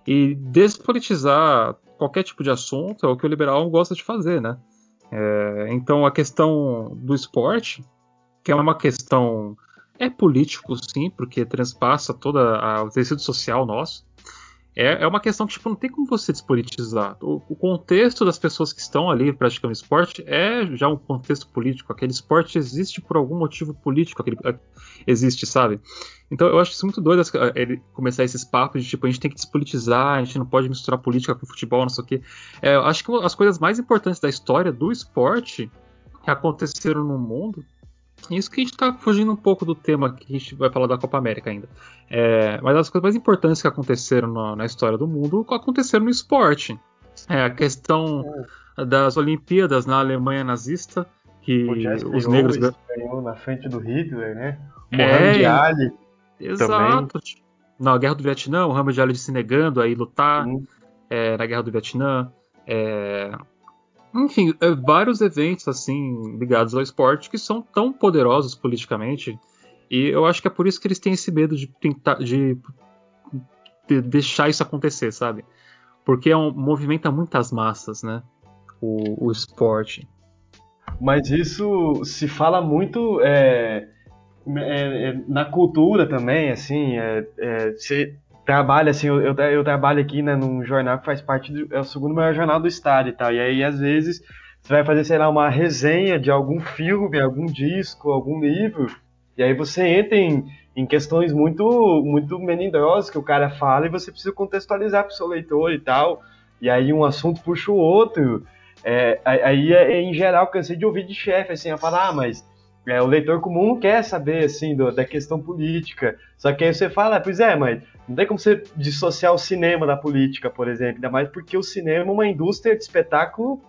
Speaker 2: E despolitizar qualquer tipo de assunto é o que o liberal gosta de fazer, né? É, então a questão do esporte, que é uma questão é político sim, porque transpassa todo o tecido social nosso é, é uma questão que tipo, não tem como você despolitizar. O, o, contexto das pessoas que estão ali praticando esporte é já um contexto político. Aquele esporte existe por algum motivo político, aquele, é, existe, sabe? Então eu acho isso muito doido ele começar esses papos de tipo, a gente tem que despolitizar, a gente não pode misturar política com futebol, não sei o quê. É, eu acho que as coisas mais importantes da história do esporte que aconteceram no mundo isso que a gente está fugindo um pouco do tema que a gente vai falar da Copa América ainda. É, mas as coisas mais importantes que aconteceram na, na história do mundo aconteceram no esporte. É, a questão das Olimpíadas na Alemanha nazista, que os negros
Speaker 3: ganhou na frente do Hitler, né? Mohamed é, Ali.
Speaker 2: Exato. Também. Na Guerra do Vietnã, o Muhammad Ali se negando a ir lutar é, na Guerra do Vietnã. É... Enfim, é, vários eventos assim ligados ao esporte que são tão poderosos politicamente. E eu acho que é por isso que eles têm esse medo de tentar de, de deixar isso acontecer, sabe? Porque é um, movimenta muitas massas, né? O, o esporte.
Speaker 3: Mas isso se fala muito é, é, é, na cultura também, assim, é, você trabalha, assim, eu, eu, eu, trabalho aqui né, num jornal que faz parte do, é o segundo maior jornal do estado e tal, e aí às vezes você vai fazer, sei lá, uma resenha de algum filme, algum disco, algum livro, e aí você entra em, em questões muito, muito melindrosas que o cara fala e você precisa contextualizar para o seu leitor e tal, e aí um assunto puxa o outro, é, aí é, em geral cansei de ouvir de chefe, assim, a falar, ah, mas é, o leitor comum não quer saber, assim, do, da questão política. Só que aí você fala, pois é, mas não tem como você dissociar o cinema da política, por exemplo. Ainda mais porque o cinema é uma indústria de espetáculo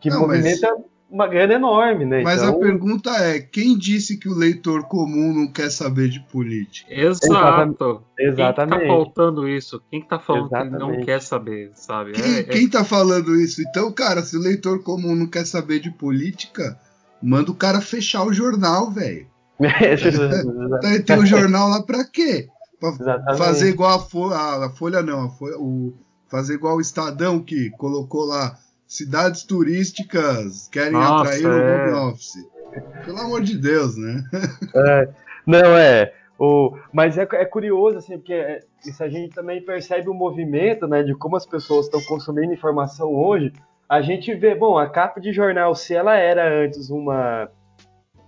Speaker 3: que não, movimenta mas... uma grana enorme, né?
Speaker 4: Mas então... a pergunta é, quem disse que o leitor comum não quer saber de política?
Speaker 2: Exato. Exatamente. Quem que tá faltando isso? Quem que tá falando Exatamente. que não quer saber, sabe?
Speaker 4: Quem, é, quem é... tá falando isso? Então, cara, se o leitor comum não quer saber de política Manda o cara fechar o jornal, velho. [LAUGHS] Tem o jornal lá pra quê? Pra Exatamente. fazer igual a Folha, a Folha não, a Folha, o, fazer igual o Estadão que colocou lá cidades turísticas querem Nossa, atrair é. o home office. Pelo amor de Deus, né? [LAUGHS]
Speaker 3: É, não, é. O, mas é, é curioso, assim, porque é, isso a gente também percebe o movimento, né, de como as pessoas estão consumindo informação hoje a gente vê, bom, a capa de jornal, se ela era antes uma,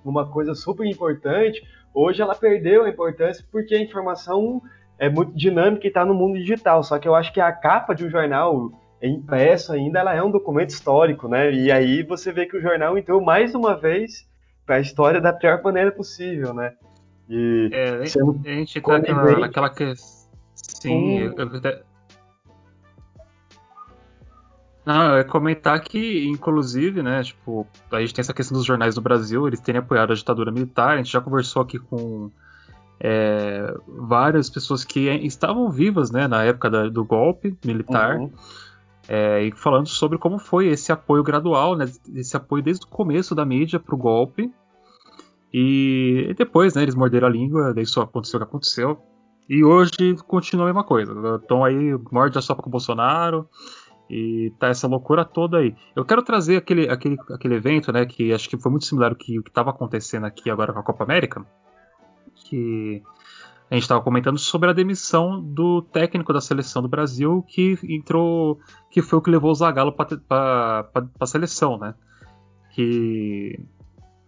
Speaker 3: uma coisa super importante, hoje ela perdeu a importância porque a informação é muito dinâmica e está no mundo digital. Só que eu acho que a capa de um jornal impresso ainda, ela é um documento histórico, né? E aí você vê que o jornal entrou mais uma vez para a história da pior maneira possível, né?
Speaker 2: E é, a gente tá naquela, naquela que... Sim, eu, eu, não, ia comentar que, inclusive, né, tipo, a gente tem essa questão dos jornais do Brasil, eles terem apoiado a ditadura militar, a gente já conversou aqui com é, várias pessoas que estavam vivas, né, na época da, do golpe militar, uhum. é, e falando sobre como foi esse apoio gradual, né, esse apoio desde o começo da mídia para o golpe, e depois, né, eles morderam a língua, daí só aconteceu o que aconteceu, e hoje continua a mesma coisa, estão aí, morde a sopa com o Bolsonaro, e tá essa loucura toda aí. Eu quero trazer aquele, aquele, aquele evento, né, que acho que foi muito similar ao que estava acontecendo aqui agora com a Copa América, que a gente estava comentando sobre a demissão do técnico da seleção do Brasil que entrou, que foi o que levou o Zagallo para a seleção, né? Que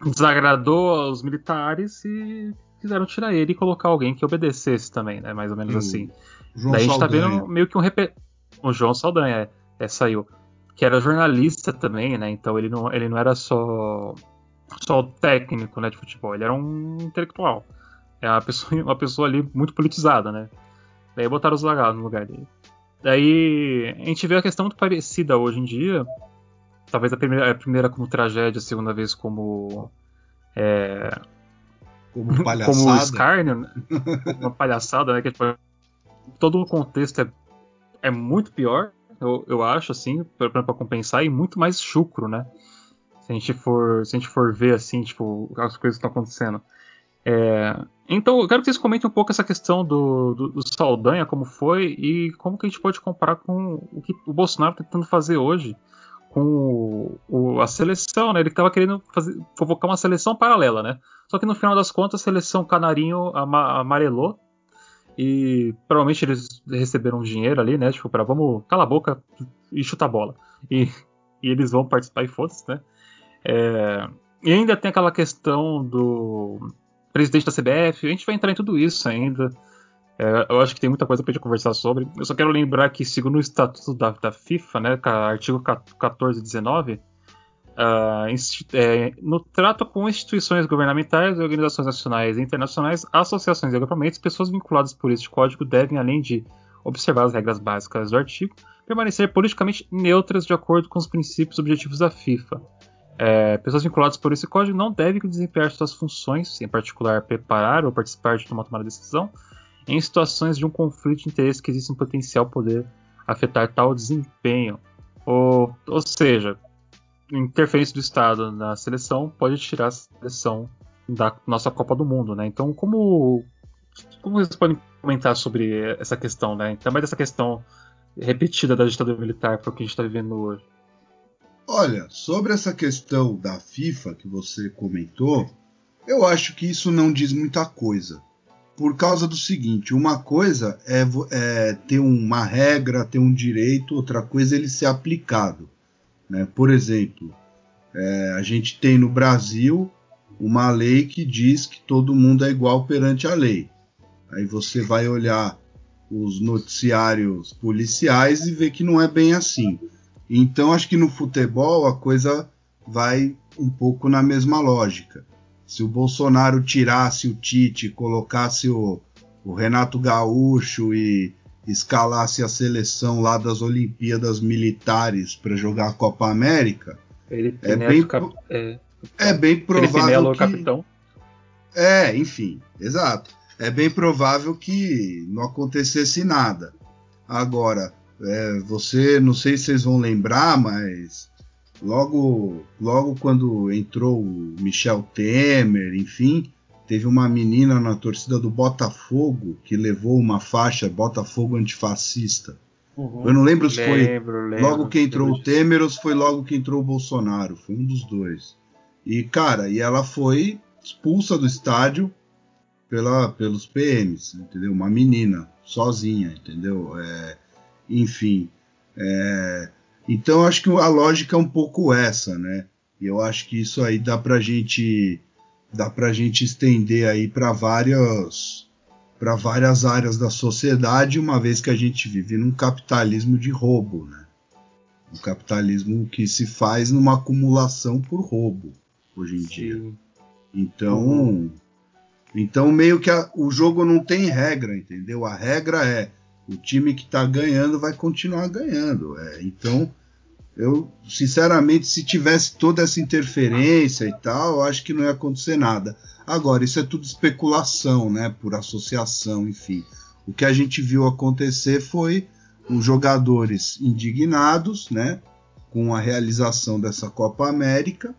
Speaker 2: desagradou aos militares e quiseram tirar ele e colocar alguém que obedecesse também, né? Mais ou menos hum, assim. João Daí a gente Saldanha. tá vendo meio que um rep... o João Saldanha, é é, saiu, que era jornalista também, né? Então ele não, ele não era só só o técnico, né, de futebol, ele era um intelectual. É uma pessoa, [LAUGHS] uma pessoa ali muito politizada, né? Daí botaram os lagados no lugar dele. Daí a gente vê a questão muito parecida hoje em dia. Talvez a primeira, a primeira como tragédia, a segunda vez como. É,
Speaker 4: como [LAUGHS] palhaçada. Como
Speaker 2: escárnio, né? [LAUGHS] uma palhaçada, né? Que tipo, todo o contexto é, é muito pior eu, eu acho, assim, para compensar, e muito mais chucro, né? Se a gente for, se a gente for ver, assim, tipo, as coisas que estão acontecendo. É, então, eu quero que vocês comentem um pouco essa questão do, do, do, Saldanha, como foi, e como que a gente pode comparar com o que o Bolsonaro está tentando fazer hoje com o, o, a seleção, né? Ele estava querendo fazer, provocar uma seleção paralela, né? Só que no final das contas, a seleção canarinho amarelou e provavelmente eles receberam dinheiro ali, né? Tipo, para vamos calar a boca e chutar a bola. E, [LAUGHS] e eles vão participar e foda-se, né? É, e ainda tem aquela questão do presidente da CBF. A gente vai entrar em tudo isso ainda. É, eu acho que tem muita coisa pra gente conversar sobre. Eu só quero lembrar que, segundo o estatuto da, da FIFA, né, artigo 14 e 19, Uh, é, no trato com instituições governamentais, organizações nacionais e internacionais, associações e agrupamentos, pessoas vinculadas por este código devem, além de observar as regras básicas do artigo, permanecer politicamente neutras de acordo com os princípios e objetivos da FIFA. É, pessoas vinculadas por esse código não devem desempenhar suas funções, em particular preparar ou participar de uma tomada de decisão, em situações de um conflito de interesse que existe um potencial poder afetar tal desempenho. Ou, ou seja, interferência do Estado na seleção pode tirar a seleção da nossa Copa do Mundo, né? Então, como, como vocês podem comentar sobre essa questão, né? Também dessa questão repetida da ditadura militar para o que a gente está vivendo hoje.
Speaker 4: Olha, sobre essa questão da FIFA que você comentou, eu acho que isso não diz muita coisa. Por causa do seguinte: uma coisa é, é ter uma regra, ter um direito, outra coisa é ele ser aplicado. Né? Por exemplo, é, a gente tem no Brasil uma lei que diz que todo mundo é igual perante a lei. Aí você vai olhar os noticiários policiais e ver que não é bem assim. Então acho que no futebol a coisa vai um pouco na mesma lógica. Se o Bolsonaro tirasse o Tite, colocasse o, o Renato Gaúcho e escalasse a seleção lá das Olimpíadas Militares para jogar a Copa América,
Speaker 2: Felipe
Speaker 4: é bem,
Speaker 2: cap... é,
Speaker 4: é bem provável que
Speaker 2: capitão.
Speaker 4: é, enfim, exato. É bem provável que não acontecesse nada. Agora, é, você, não sei se vocês vão lembrar, mas logo, logo quando entrou o Michel Temer, enfim, teve uma menina na torcida do Botafogo que levou uma faixa Botafogo antifascista.
Speaker 3: Uhum.
Speaker 4: Eu não lembro se foi
Speaker 2: Lembro, lembro,
Speaker 4: logo que entrou o Temer ou se foi logo que entrou o Bolsonaro. Foi um dos dois. E, cara, e ela foi expulsa do estádio pela, pelos PMs, entendeu? Uma menina, sozinha, entendeu? É, enfim. é, então, acho que a lógica é um pouco essa, né? E eu acho que isso aí dá pra gente dá pra gente estender aí para várias para várias áreas da sociedade, uma vez que a gente vive num capitalismo de roubo, né? Um capitalismo que se faz numa acumulação por roubo hoje em dia.
Speaker 2: Sim.
Speaker 4: Então, então meio que a- o jogo não tem regra, entendeu? A regra é o time que está ganhando vai continuar ganhando. É, então, eu sinceramente, se tivesse toda essa interferência e tal, eu acho que não ia acontecer nada. Agora, isso é tudo especulação, né? Por associação, enfim. O que a gente viu acontecer foi os jogadores indignados, né? Com a realização dessa Copa América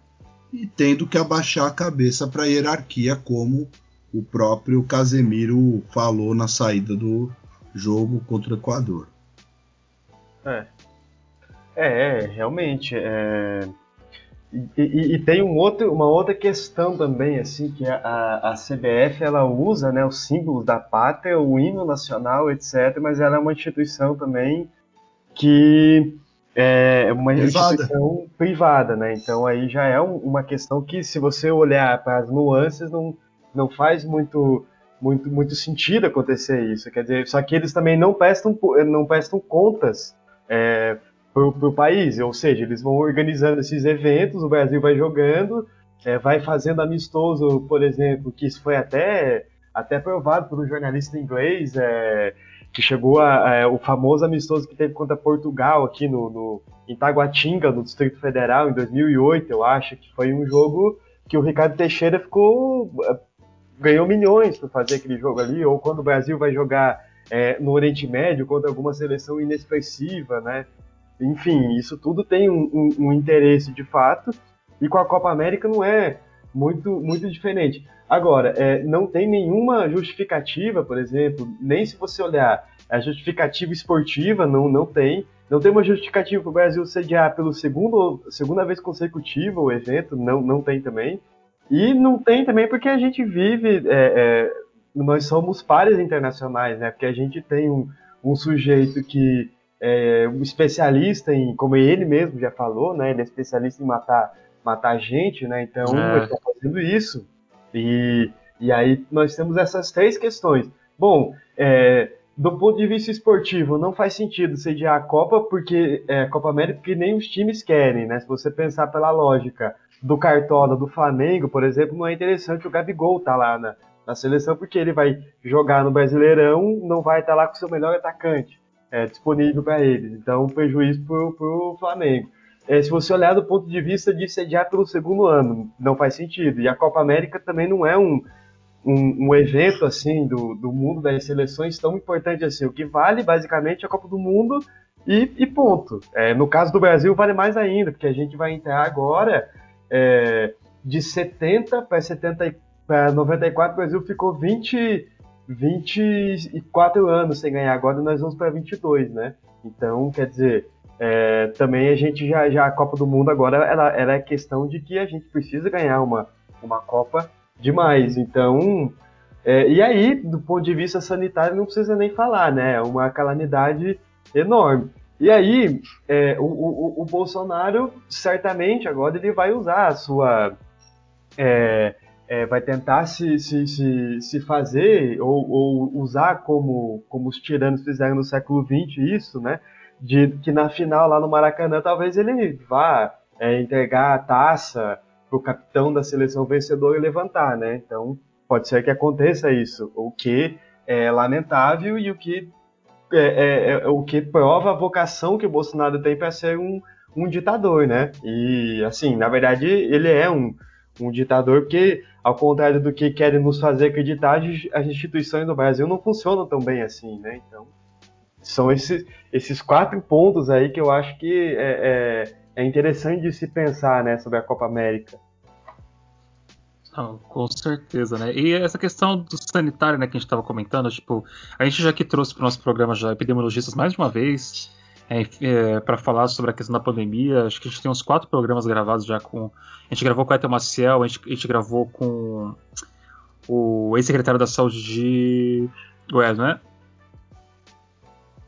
Speaker 4: e tendo que abaixar a cabeça para a hierarquia, como o próprio Casemiro falou na saída do jogo contra o Equador.
Speaker 3: É. É, é, realmente. é. E, e- e tem um outro, uma outra questão também, assim, que a, a CBF ela usa né, os símbolos da pátria, o hino nacional, etc., mas ela é uma instituição também que é uma
Speaker 4: Privada.
Speaker 3: instituição privada, né? Então aí já é um- uma questão que, se você olhar para as nuances, não, não faz muito, muito, muito sentido acontecer isso. Quer dizer, só que eles também não prestam, não prestam contas é, pro, pro país, ou seja, eles vão organizando esses eventos, o Brasil vai jogando, é, vai fazendo amistoso, por exemplo, que isso foi até, até provado por um jornalista inglês, é, que chegou a, a- o famoso amistoso que teve contra Portugal aqui no, no em Taguatinga, no Distrito Federal, em 2008, eu acho, que foi um jogo que o Ricardo Teixeira ficou é, ganhou milhões para fazer aquele jogo ali, ou quando o Brasil vai jogar é, no Oriente Médio contra alguma seleção inexpressiva, né? Enfim, isso tudo tem um, um- um interesse de fato, e com a Copa América não é muito, muito diferente. Agora, é, não tem nenhuma justificativa, por exemplo, nem se você olhar a justificativa esportiva, não, não tem. Não tem uma justificativa para o Brasil sediar segundo, segunda vez consecutiva o evento, não, não tem também. E não tem também porque a gente vive, é, é, nós somos pares internacionais, né? Porque a gente tem um, um sujeito que é um especialista em, como ele mesmo já falou, né? Ele é especialista em matar, matar gente, né? Então
Speaker 2: É.
Speaker 3: ele está fazendo isso. E, e aí nós temos essas três questões. Bom, é, do ponto de vista esportivo, não faz sentido sediar a Copa porque é, Copa América porque nem os times querem, né? Se você pensar pela lógica do Cartola do Flamengo, por exemplo, não é interessante o Gabigol estar lá na, na seleção porque ele vai jogar no Brasileirão, não vai estar lá com o seu melhor atacante é, disponível para eles. Então, prejuízo pro, pro Flamengo. é, se você olhar do ponto de vista de sediar pelo segundo ano, não faz sentido. E a Copa América também não é um, um, um, evento assim do, do mundo das seleções tão importante assim. O que vale basicamente é a Copa do Mundo e, e ponto. É, no caso do Brasil vale mais ainda, porque a gente vai entrar agora é, de 70 para 70 para 94 o Brasil ficou 20 24 anos sem ganhar. Agora nós vamos para 22, né? Então, quer dizer, é, também a gente já, já a Copa do Mundo agora ela, é questão de que a gente precisa ganhar uma, uma Copa demais. Então, é, e aí, do ponto de vista sanitário, não precisa nem falar, né? É uma calamidade enorme. E aí, é, o, o, o, Bolsonaro, certamente, agora ele vai usar a sua. É, é, vai tentar se, se, se, se fazer ou, ou, usar como, como os tiranos fizeram no século XX isso, né? de que na final lá no Maracanã talvez ele vá é, entregar a taça para o capitão da seleção vencedora e levantar, né? Então pode ser que aconteça isso, o que é lamentável e o que é, é, é o que prova a vocação que o Bolsonaro tem para ser um, um ditador, né? E assim, na verdade ele é um, um ditador porque ao contrário do que querem nos fazer acreditar, as instituições do Brasil não funcionam tão bem assim, né? Então são esses, esses quatro pontos aí que eu acho que é, é, é interessante de se pensar né, sobre a Copa América.
Speaker 2: Não, com certeza, né? E essa questão do sanitário, né, que a gente estava comentando, tipo, a gente já que trouxe para o nosso programa já epidemiologistas mais de uma vez é, é, para falar sobre a questão da pandemia. Acho que a gente tem uns quatro programas gravados já com. A gente gravou com a Etel Maciel, a gente, a gente gravou com o ex-secretário da Saúde de Goiás, né?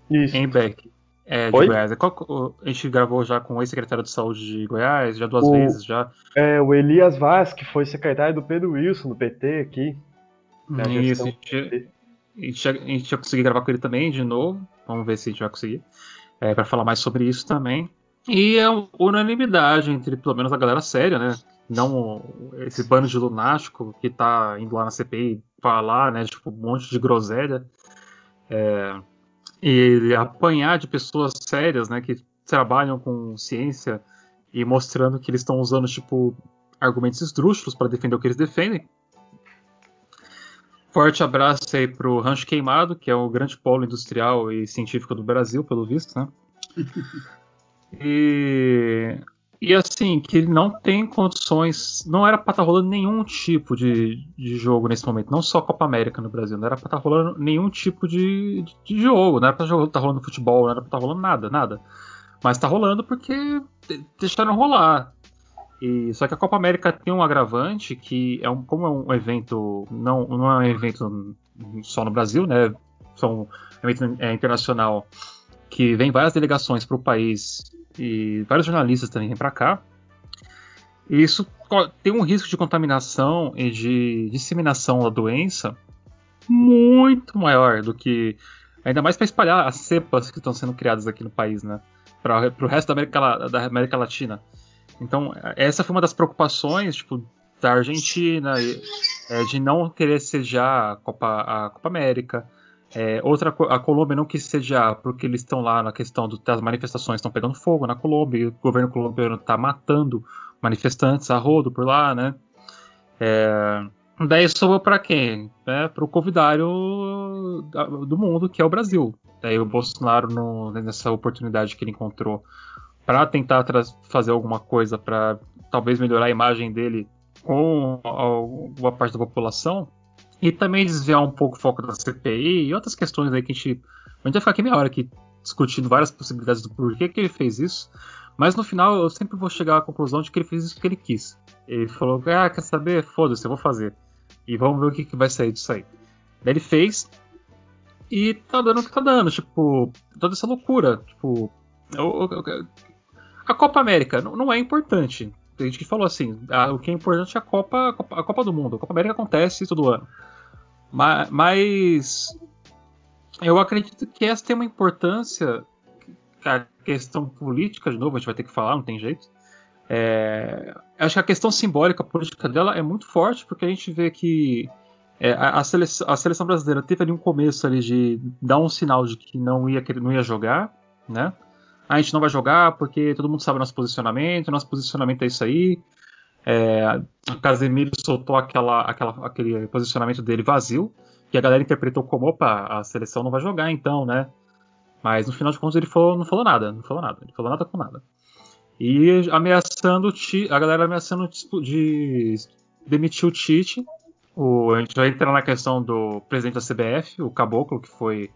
Speaker 2: Isso. Em Beck. É, de Oi? Goiás. Qual, a gente gravou já com o ex-secretário de saúde de Goiás, já duas o, vezes já.
Speaker 3: É, o Elias Vaz, que foi secretário do Pedro Wilson, do PT aqui.
Speaker 2: Isso, a gente, a, gente, a gente vai conseguir gravar com ele também de novo. Vamos ver se a gente vai conseguir. É, para falar mais sobre isso também. E é unanimidade entre pelo menos a galera séria, né? Não esse bando de lunático que tá indo lá na CPI falar, né? Tipo, um monte de groselha. É, e apanhar de pessoas sérias, né, que trabalham com ciência e mostrando que eles estão usando tipo argumentos esdrúxulos para defender o que eles defendem. Forte abraço aí pro Rancho Queimado, que é o grande polo industrial e científico do Brasil, pelo visto, né? [LAUGHS] e e assim, que ele não tem condições. Não era pra estar tá rolando nenhum tipo de, de jogo nesse momento. Não só Copa América no Brasil. Não era pra estar tá rolando nenhum tipo de, de, jogo. Não era pra estar tá rolando futebol. Não era pra estar rolando nada, nada. Mas tá rolando porque deixaram rolar. E, só que a Copa América tem um agravante que é um, como é um evento. Não, não é um evento só no Brasil, né? São um evento é, internacional que vem várias delegações para o país e vários jornalistas também vêm para cá. E isso tem um risco de contaminação e de disseminação da doença muito maior do que. Ainda mais para espalhar as cepas que estão sendo criadas aqui no país, né? Para o resto da América, da América Latina. Então, essa foi uma das preocupações tipo, da Argentina, é, de não querer sediar a Copa, a Copa América. É, outra, a Colômbia não quis sediar porque eles estão lá na questão do, das manifestações estão pegando fogo na Colômbia e o governo colombiano está matando manifestantes a rodo por lá, né? É, daí sobrou para quem? É, para o convidário do mundo, que é o Brasil. Daí o Bolsonaro, no, nessa oportunidade que ele encontrou para tentar fazer alguma coisa para talvez melhorar a imagem dele com alguma parte da população, e também desviar um pouco o foco da CPI e outras questões aí que a gente. A gente vai ficar aqui meia hora aqui discutindo várias possibilidades do porquê que ele fez isso. Mas no final eu sempre vou chegar à conclusão de que ele fez isso porque ele quis. Ele falou, ah, quer saber? Foda-se, eu vou fazer. E vamos ver o que, que vai sair disso aí. Daí ele fez. E tá dando o que tá dando. Tipo, toda essa loucura. Tipo. A Copa América não, não é importante. Tem gente que falou assim: ah, o que é importante é a Copa, a Copa, a do Mundo. A Copa América acontece todo ano. Mas, mas eu acredito que essa tem uma importância. A questão política, de novo, a gente vai ter que falar, não tem jeito. É, acho que a questão simbólica, política dela é muito forte, porque a gente vê que é, a, seleção, a, seleção, brasileira teve ali um começo ali de dar um sinal de que não ia, não ia jogar, né? A gente não vai jogar porque todo mundo sabe nosso posicionamento, nosso posicionamento é isso aí. É, o Casemiro soltou aquela, aquela, aquele posicionamento dele vazio, que a galera interpretou como, opa, a seleção não vai jogar então, né? Mas no final de contas ele falou, não falou nada, não falou nada, ele falou nada com nada. E ameaçando a galera ameaçando de demitir o Tite. O, a gente vai entrar na questão do presidente da CBF, o Caboclo, que foi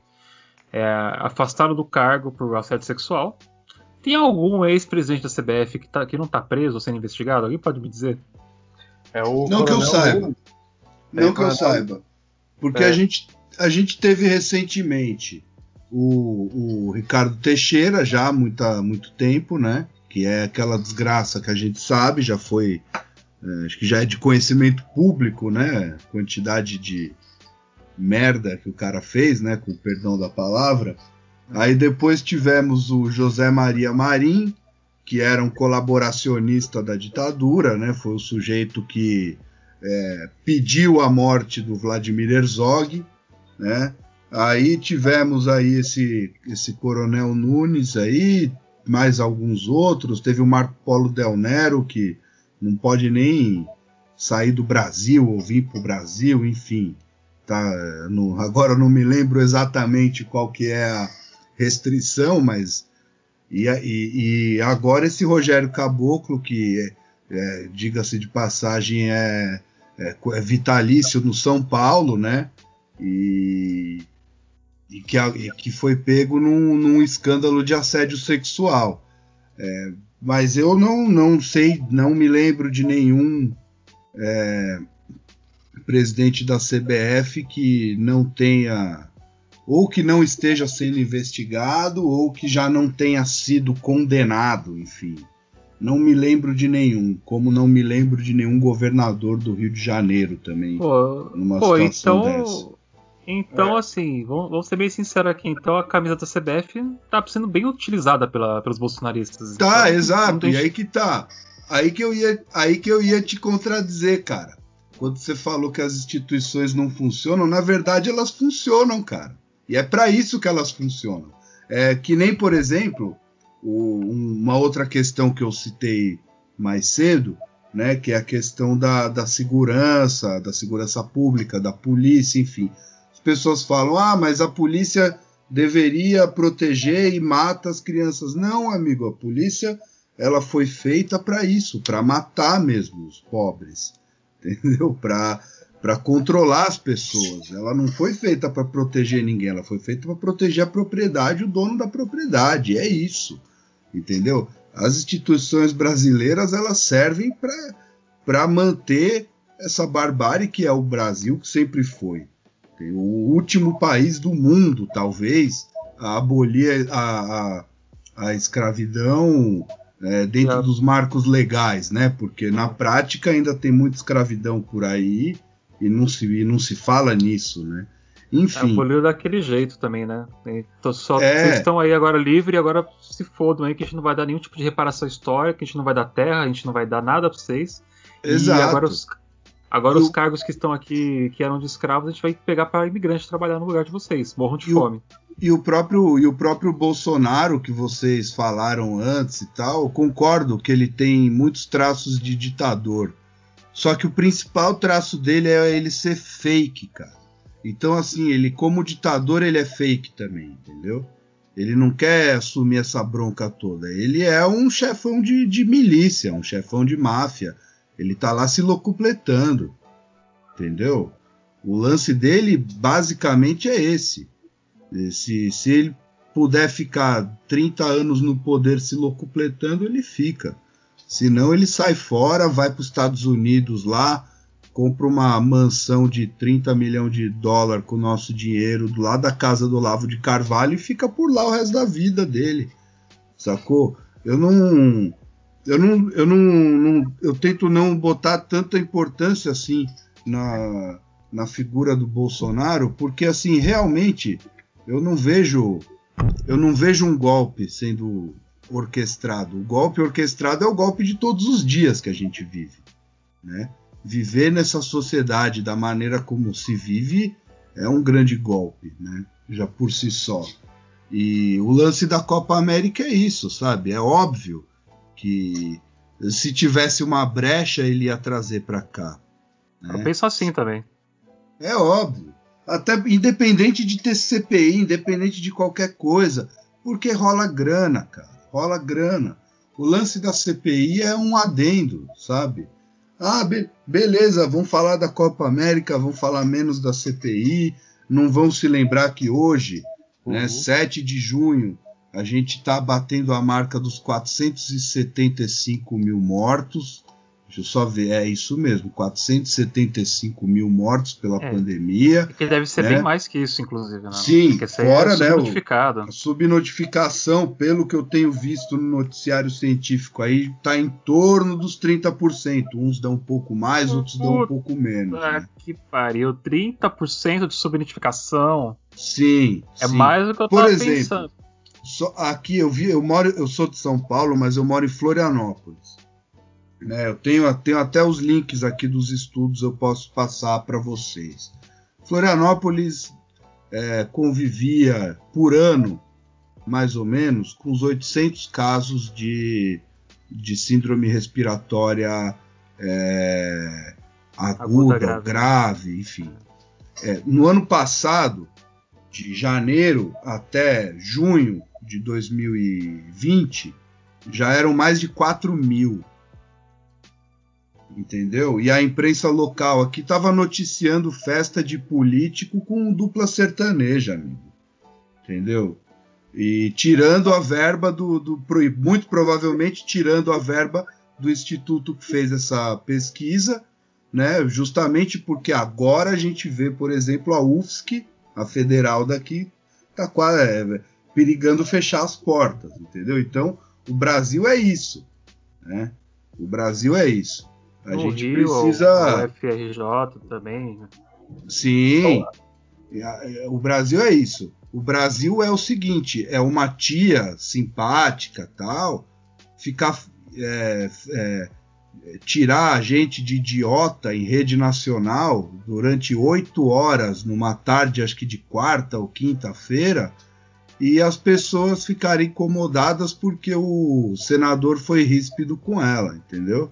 Speaker 2: é, afastado do cargo por assédio sexual. Tem algum ex-presidente da CBF que, tá, que não está preso ou sendo investigado? Alguém pode me dizer?
Speaker 4: É não que eu saiba. Não é, que eu saiba. Porque é. a, gente, a gente teve recentemente o, o Ricardo Teixeira, já há muita, muito tempo, né? Que é aquela desgraça que a gente sabe, já foi. É, acho que já é de conhecimento público, né? Quantidade de merda que o cara fez, né? Com o perdão da palavra. Aí depois tivemos o José Maria Marim, que era um colaboracionista da ditadura, né? Foi o sujeito que é, pediu a morte do Vladimir Herzog, né? Aí tivemos aí esse, esse Coronel Nunes aí, mais alguns outros. Teve o Marco Polo Del Nero, que não pode nem sair do Brasil ou vir para o Brasil, enfim. Tá, no, agora não me lembro exatamente qual que é a restrição, mas e, e, e agora esse Rogério Caboclo, que é, diga-se de passagem é, é, é, vitalício no São Paulo, né? E, e, que, e que, foi pego num, num, escândalo de assédio sexual. É, mas eu não, não sei, não me lembro de nenhum é, presidente da CBF que não tenha ou que não esteja sendo investigado ou que já não tenha sido condenado, enfim. Não me lembro de nenhum, como não me lembro de nenhum governador do Rio de Janeiro também.
Speaker 2: Pô, numa pô, situação então, dessa. Então, é. assim, vamos, vamos, ser bem sinceros aqui. Então, a camisa da CBF tá sendo bem utilizada pela, pelos bolsonaristas.
Speaker 4: Tá,
Speaker 2: então,
Speaker 4: exato. E aí que tá. Aí que, eu ia, aí que eu ia te contradizer, cara. Quando você falou que as instituições não funcionam, na verdade elas funcionam, cara. E é para isso que elas funcionam. É que nem, por exemplo, o, uma outra questão que eu citei mais cedo, né, que é a questão da, da segurança, da segurança pública, da polícia, enfim. As pessoas falam, ah, mas a polícia deveria proteger e mata as crianças. Não, amigo, a polícia ela foi feita para isso, para matar mesmo os pobres, entendeu? [LAUGHS] Para controlar as pessoas. Ela não foi feita para proteger ninguém, ela foi feita para proteger a propriedade, o dono da propriedade. É isso, entendeu? As instituições brasileiras elas servem para manter essa barbárie que é o Brasil, que sempre foi. O último país do mundo, talvez, a abolir a, a, a escravidão é, dentro é. dos marcos legais, né? Porque na prática ainda tem muita escravidão por aí e não se, e não se fala nisso, né? Enfim.
Speaker 2: É, aboliu daquele jeito também, né? Só, é. Vocês estão aí agora livre e agora se fodam aí que a gente não vai dar nenhum tipo de reparação histórica, que a gente não vai dar terra, a gente não vai dar nada pra vocês.
Speaker 4: Exato.
Speaker 2: E agora os, agora os cargos que estão aqui, que eram de escravos, a gente vai pegar para imigrante trabalhar no lugar de vocês. Morram de
Speaker 4: e
Speaker 2: fome.
Speaker 4: O, e o próprio e o próprio Bolsonaro que vocês falaram antes e tal, concordo que ele tem muitos traços de ditador. Só que o principal traço dele é ele ser fake, cara. Então, assim, ele como ditador, ele é fake também, entendeu? Ele não quer assumir essa bronca toda. Ele é um chefão de, de milícia, um chefão de máfia. Ele tá lá se locupletando, entendeu? O lance dele, basicamente, é esse. Se, se ele puder ficar 30 anos no poder se locupletando, ele fica. Senão ele sai fora, vai para os Estados Unidos lá, compra uma mansão de 30 milhões de dólares com o nosso dinheiro do lado da casa do Lavo de Carvalho e fica por lá o resto da vida dele. Sacou? Eu não. Eu não. Eu não, não eu tento não botar tanta importância assim na, na figura do Bolsonaro, porque assim, realmente eu não vejo. Eu não vejo um golpe sendo orquestrado. O golpe orquestrado é o golpe de todos os dias que a gente vive. Né? Viver nessa sociedade da maneira como se vive é um grande golpe, né? já por si só. E o lance da Copa América é isso, sabe? É óbvio que se tivesse uma brecha ele ia trazer para cá.
Speaker 2: Né? Eu penso assim também.
Speaker 4: É óbvio. Até independente de ter CPI, independente de qualquer coisa, porque rola grana, cara. Rola grana. O lance da CPI é um adendo, sabe? Ah, be beleza, vão falar da Copa América, vão falar menos da CPI, não vão se lembrar que hoje, né, uhum. né, 7 de junho, a gente está batendo a marca dos 475 mil mortos, Deixa eu só ver, é isso mesmo, 475 mil mortos pela é, pandemia.
Speaker 2: Que deve ser né? bem mais que isso, inclusive. Né?
Speaker 4: Sim, fora, é né? O, a subnotificação, pelo que eu tenho visto no noticiário científico aí, está em torno dos 30%. Uns dão um pouco mais, Puta outros dão um pouco menos. Né?
Speaker 2: Que pariu, 30% de subnotificação.
Speaker 4: Sim.
Speaker 2: É sim. mais do que eu Por exemplo, pensando.
Speaker 4: Só, aqui eu vi, eu moro, eu sou de São Paulo, mas eu moro em Florianópolis. Né? Eu tenho, tenho até os links aqui dos estudos, eu posso passar para vocês. Florianópolis é, convivia por ano, mais ou menos, com os 800 casos de, de síndrome respiratória é, aguda, aguda grave. grave. enfim. É, no ano passado, de janeiro até junho de 2020, já eram mais de 4 mil entendeu? E a imprensa local aqui estava noticiando festa de político com dupla sertaneja, amigo. Entendeu? E tirando a verba do, do, muito provavelmente tirando a verba do instituto que fez essa pesquisa, né? Justamente porque agora a gente vê, por exemplo, a UFSC, a federal daqui, tá quase é, perigando fechar as portas, entendeu? Então, o Brasil é isso, né? O Brasil é isso. A gente Rio, precisa.
Speaker 2: O FRJ também. Né?
Speaker 4: Sim. O Brasil é isso. O Brasil é o seguinte: é uma tia simpática, tal, ficar é, é, tirar a gente de idiota em rede nacional durante oito horas numa tarde, acho que de quarta ou quinta-feira, e as pessoas ficarem incomodadas porque o senador foi ríspido com ela, entendeu?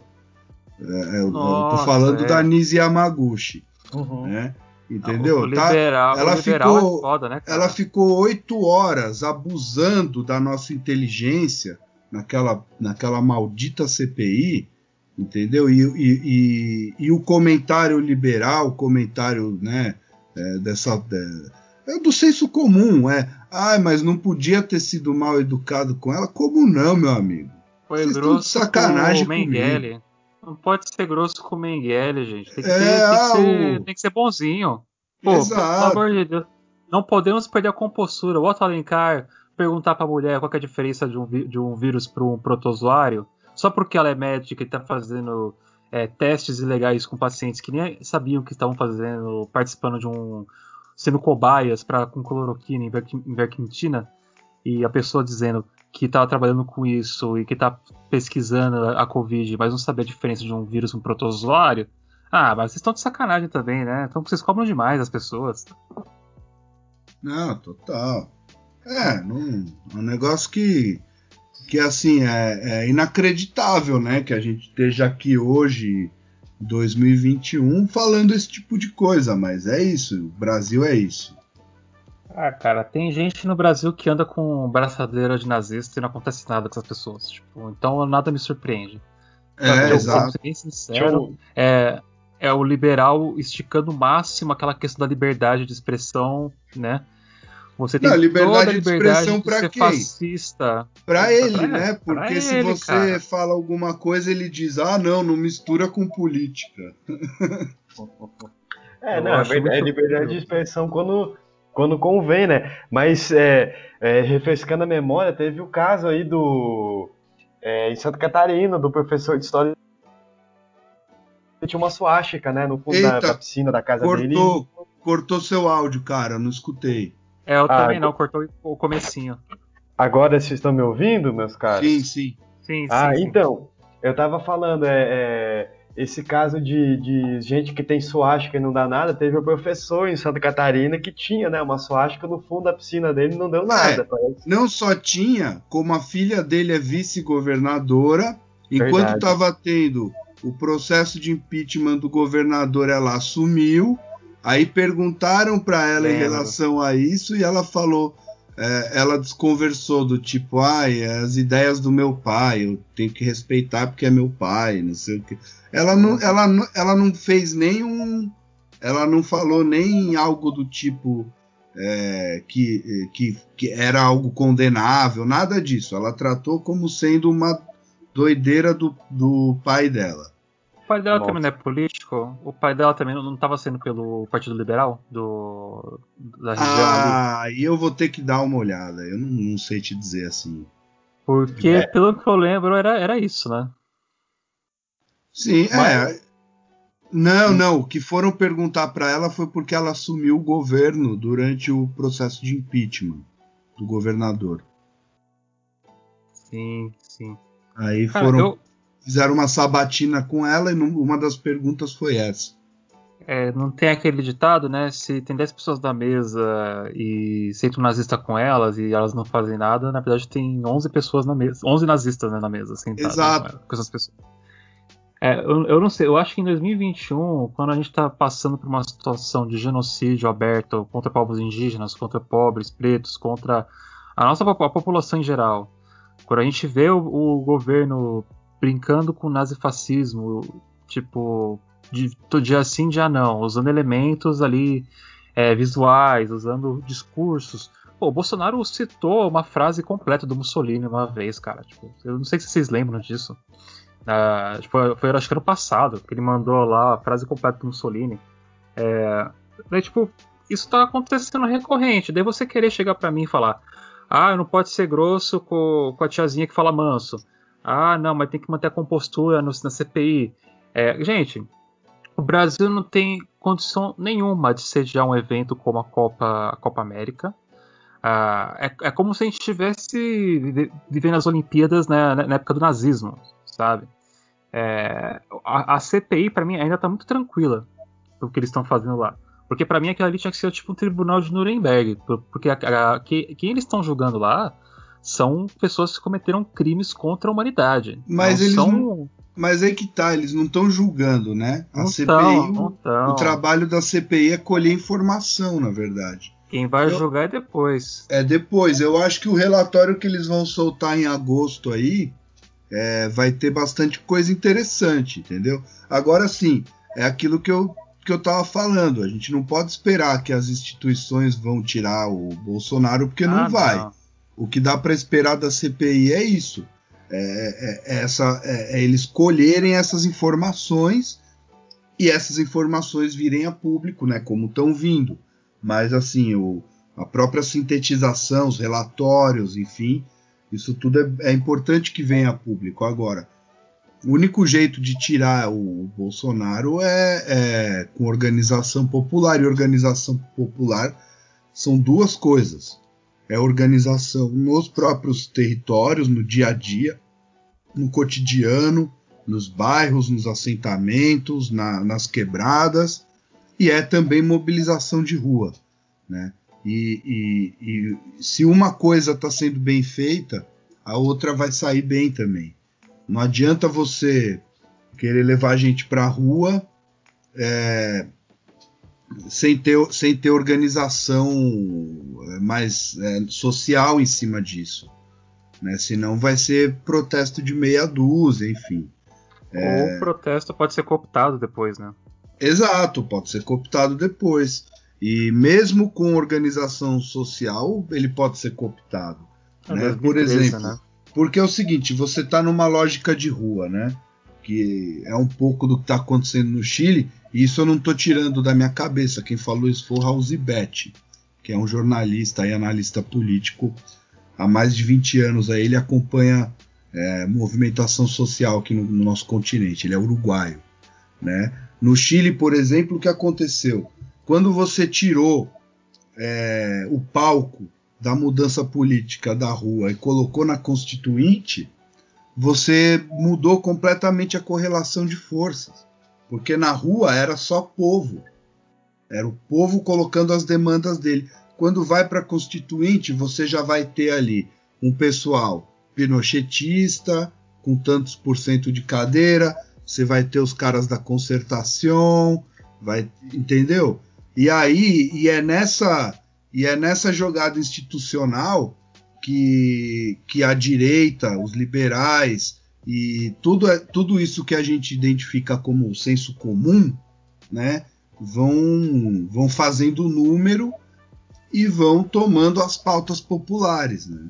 Speaker 4: É, eu, Nossa, eu tô falando é. da Nisi Yamaguchi. Uhum. Né? Entendeu?
Speaker 2: O tá, liberal,
Speaker 4: ela,
Speaker 2: liberal
Speaker 4: ficou,
Speaker 2: é foda, né,
Speaker 4: ela ficou oito horas abusando da nossa inteligência naquela, naquela maldita CPI, entendeu? E, e, e, e o comentário liberal, o comentário né, é, dessa. É, é do senso comum, é. Ah, mas não podia ter sido mal educado com ela. Como não, meu amigo?
Speaker 2: Foi Vocês grosso sacanagem com o Mengele. Não pode ser grosso com o Mengele, gente. Tem que, é, ter, tem, que ser, o... tem que ser bonzinho. Pô, Exato. pelo amor de Deus. Não podemos perder a compostura. O Otto Alencar perguntar pra mulher qual é a diferença de um, de um vírus para um protozoário, só porque ela é médica e tá fazendo é, testes ilegais com pacientes que nem sabiam que estavam fazendo, participando de um. Sendo cobaias pra, com cloroquina em verquintina, e a pessoa dizendo que está trabalhando com isso e que está pesquisando a Covid, mas não sabe a diferença de um vírus e um protozoário, ah, mas vocês estão de sacanagem também, né? Então vocês cobram demais as pessoas.
Speaker 4: Não, total. É, não, é um negócio que, que assim, é, é inacreditável, né? Que a gente esteja aqui hoje, 2021, falando esse tipo de coisa, mas é isso, o Brasil é isso.
Speaker 2: Ah, cara, tem gente no Brasil que anda com braçadeira de nazista e não acontece nada com essas pessoas. Tipo, então nada me surpreende.
Speaker 4: É, eu, exato.
Speaker 2: bem sincero, é, é o liberal esticando o máximo aquela questão da liberdade de expressão, né? Você tem não,
Speaker 4: liberdade
Speaker 2: toda a liberdade
Speaker 4: de expressão para quem?
Speaker 2: fascista.
Speaker 4: Para ele, pra, né? Porque se ele, você cara. fala alguma coisa, ele diz: "Ah, não, não mistura com política". [LAUGHS]
Speaker 3: É, não, é, é liberdade de expressão quando quando convém, né? Mas é, é, refrescando a memória, teve o caso aí do é, em Santa Catarina do professor de história tinha uma suástica, né, no fundo da, da, piscina da casa
Speaker 4: cortou,
Speaker 3: dele.
Speaker 4: Cortou seu áudio, cara, não escutei.
Speaker 2: É, eu ah, também não, cortou o comecinho.
Speaker 3: Agora vocês estão me ouvindo, meus caros?
Speaker 4: Sim, sim.
Speaker 2: sim
Speaker 3: ah,
Speaker 2: sim,
Speaker 3: então, eu tava falando, é, é esse caso de, de gente que tem suástica e não dá nada, teve um professor em Santa Catarina que tinha, né, uma suástica no fundo da piscina dele e não deu nada.
Speaker 4: É, não só tinha, como a filha dele é vice-governadora, enquanto estava tendo o processo de impeachment do governador, ela assumiu. Aí perguntaram para ela em relação a isso e ela falou: é, ela desconversou do tipo, ai, as ideias do meu pai, eu tenho que respeitar porque é meu pai, não sei o que. Ela não, ela, ela não fez nenhum. Ela não falou nem algo do tipo é, que, que, que era algo condenável, nada disso. Ela tratou como sendo uma doideira do, do pai dela
Speaker 2: pai dela Nossa. também não é político? O pai dela também não estava sendo pelo Partido Liberal do,
Speaker 4: da região ah, ali? Ah, e eu vou ter que dar uma olhada. Eu não, não sei te dizer assim.
Speaker 2: Porque, é. pelo que eu lembro, era, era isso, né?
Speaker 4: Sim, é. Mas... é. Não, não. O que foram perguntar para ela foi porque ela assumiu o governo durante o processo de impeachment do governador.
Speaker 2: Sim, sim.
Speaker 4: Aí Cara, foram. Eu fizeram uma sabatina com ela e uma das perguntas foi essa.
Speaker 2: É, não tem aquele ditado, né? Se tem 10 pessoas na mesa e senta um nazista com elas e elas não fazem nada, na verdade tem 11 pessoas na mesa, 11 nazistas né, na mesa sentadas
Speaker 4: Exato.
Speaker 2: Com, essas pessoas. É, eu, eu, não sei, eu acho que em 2021, quando a gente está passando por uma situação de genocídio aberto contra povos indígenas, contra pobres, pretos, contra a nossa a população em geral, quando a gente vê o, o governo brincando com nazifascismo, tipo, de, dia sim, dia não, usando elementos ali é, visuais, usando discursos. Pô, o Bolsonaro citou uma frase completa do Mussolini uma vez, cara. Tipo, eu não sei se vocês lembram disso. Uh, tipo, foi acho que ano passado que ele mandou lá a frase completa do Mussolini. É, daí, tipo, isso tá acontecendo recorrente. Daí você querer chegar para mim e falar: Ah, não pode ser grosso com, com a tiazinha que fala manso. Ah, não, mas tem que manter a compostura no, na CPI. É, gente, o Brasil não tem condição nenhuma de sediar um evento como a Copa, a Copa América. Ah, é, é, como se a gente estivesse vivendo as Olimpíadas né, na época do nazismo, sabe? É, a, a, CPI, para mim, ainda está muito tranquila o que eles estão fazendo lá. Porque para mim aquilo ali tinha que ser tipo um tribunal de Nuremberg. Porque a, a, que, quem eles estão julgando lá são pessoas que cometeram crimes contra a humanidade.
Speaker 4: Mas não eles são... não, mas é que tá, eles não estão julgando, né? A não CPI, tão, o, o, trabalho da CPI é colher informação, na verdade.
Speaker 2: Quem vai eu, julgar é depois.
Speaker 4: É depois. Eu acho que o relatório que eles vão soltar em agosto aí é, vai ter bastante coisa interessante, entendeu? Agora sim, é aquilo que eu que eu tava falando. A gente não pode esperar que as instituições vão tirar o Bolsonaro porque ah, não vai. Não. O que dá para esperar da CPI é isso. É, é, é essa, é, é, eles colherem essas informações e essas informações virem a público, né, como estão vindo. Mas assim, o, a própria sintetização, os relatórios, enfim, isso tudo é, é importante que venha a público. Agora, o único jeito de tirar o Bolsonaro é, é, com organização popular. E organização popular são duas coisas é organização nos próprios territórios, no dia a dia, no cotidiano, nos bairros, nos assentamentos, na, nas quebradas, e é também mobilização de rua. Né? E, e, e se uma coisa está sendo bem feita, a outra vai sair bem também. Não adianta você querer levar a gente para a rua é, sem ter, sem ter organização é, mais é, social em cima disso. Né? Senão vai ser protesto de meia dúzia, enfim.
Speaker 2: É... Ou o protesto pode ser cooptado depois, né?
Speaker 4: Exato, pode ser cooptado depois. E mesmo com organização social, ele pode ser cooptado. É né? Por exemplo, né? porque é o seguinte, você está numa lógica de rua, né? Que é um pouco do que está acontecendo no Chile isso eu não estou tirando da minha cabeça. Quem falou isso foi o Raul Zibet, que é um jornalista e analista político há mais de 20 anos. Aí ele acompanha é, movimentação social aqui no, no, nosso continente. Ele é uruguaio. Né? No Chile, por exemplo, o que aconteceu? Quando você tirou é, o palco da mudança política da rua e colocou na Constituinte, você mudou completamente a correlação de forças. Porque na rua era só povo. Era o povo colocando as demandas dele. Quando vai para Constituinte, você já vai ter ali um pessoal pinochetista, com tantos por cento de cadeira, você vai ter os caras da concertação, vai, entendeu? E aí, e é nessa, e é nessa jogada institucional que, que a direita, os liberais e tudo, é, tudo isso que a gente identifica como senso comum, né, vão, vão fazendo número e vão tomando as pautas populares, né?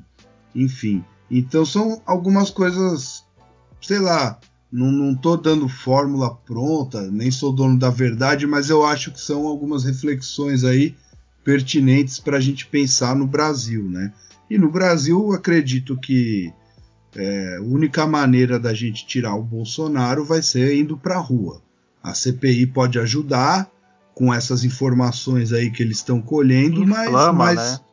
Speaker 4: Enfim, então são algumas coisas, sei lá, não, não tô dando fórmula pronta, nem sou dono da verdade, mas eu acho que são algumas reflexões aí pertinentes para a gente pensar no Brasil, né? E no Brasil, acredito que é, a única maneira da gente tirar o Bolsonaro vai ser indo para a rua. A CPI pode ajudar com essas informações aí que eles estão colhendo, Inflama, mas, mas né?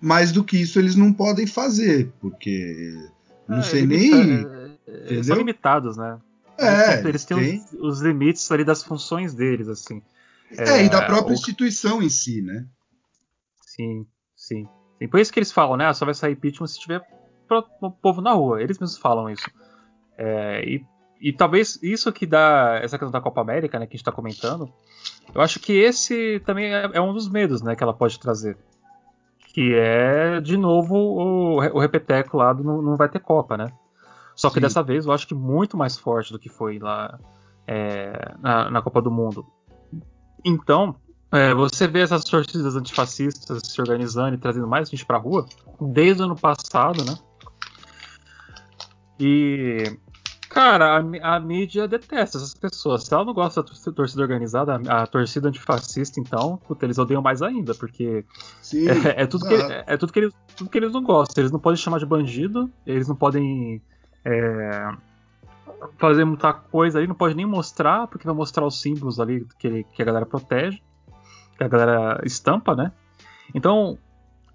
Speaker 4: mais do que isso eles não podem fazer, porque não é, sei nem.
Speaker 2: É, são limitados, né? É, eles têm tem... os, os, limites ali das funções deles, assim.
Speaker 4: É, e da própria o... instituição em si, né?
Speaker 2: Sim, sim. E por isso que eles falam, né? Só vai sair impeachment se tiver o povo na rua. Eles mesmos falam isso. É, e, e, talvez isso que dá essa questão da Copa América, né, que a gente está comentando, eu acho que esse também é, é, um dos medos, né, que ela pode trazer. Que é, de novo, o, o repeteco lá do não, não vai ter Copa, né? Só que Sim. dessa vez eu acho que muito mais forte do que foi lá é, na, na Copa do Mundo. Então, é, você vê essas torcidas antifascistas se organizando e trazendo mais gente pra rua desde o ano passado, né? E. Cara, a, a, mídia detesta essas pessoas. Se ela não gosta da torcida organizada, a, a torcida antifascista, então, puta, eles odeiam mais ainda, porque Sim, é, é, tudo que, é, é, tudo, que eles, tudo que eles não gostam. Eles não podem chamar de bandido, eles não podem é, fazer muita coisa ali, não pode nem mostrar, porque vai mostrar os símbolos ali que, que a galera protege que a galera estampa, né? Então,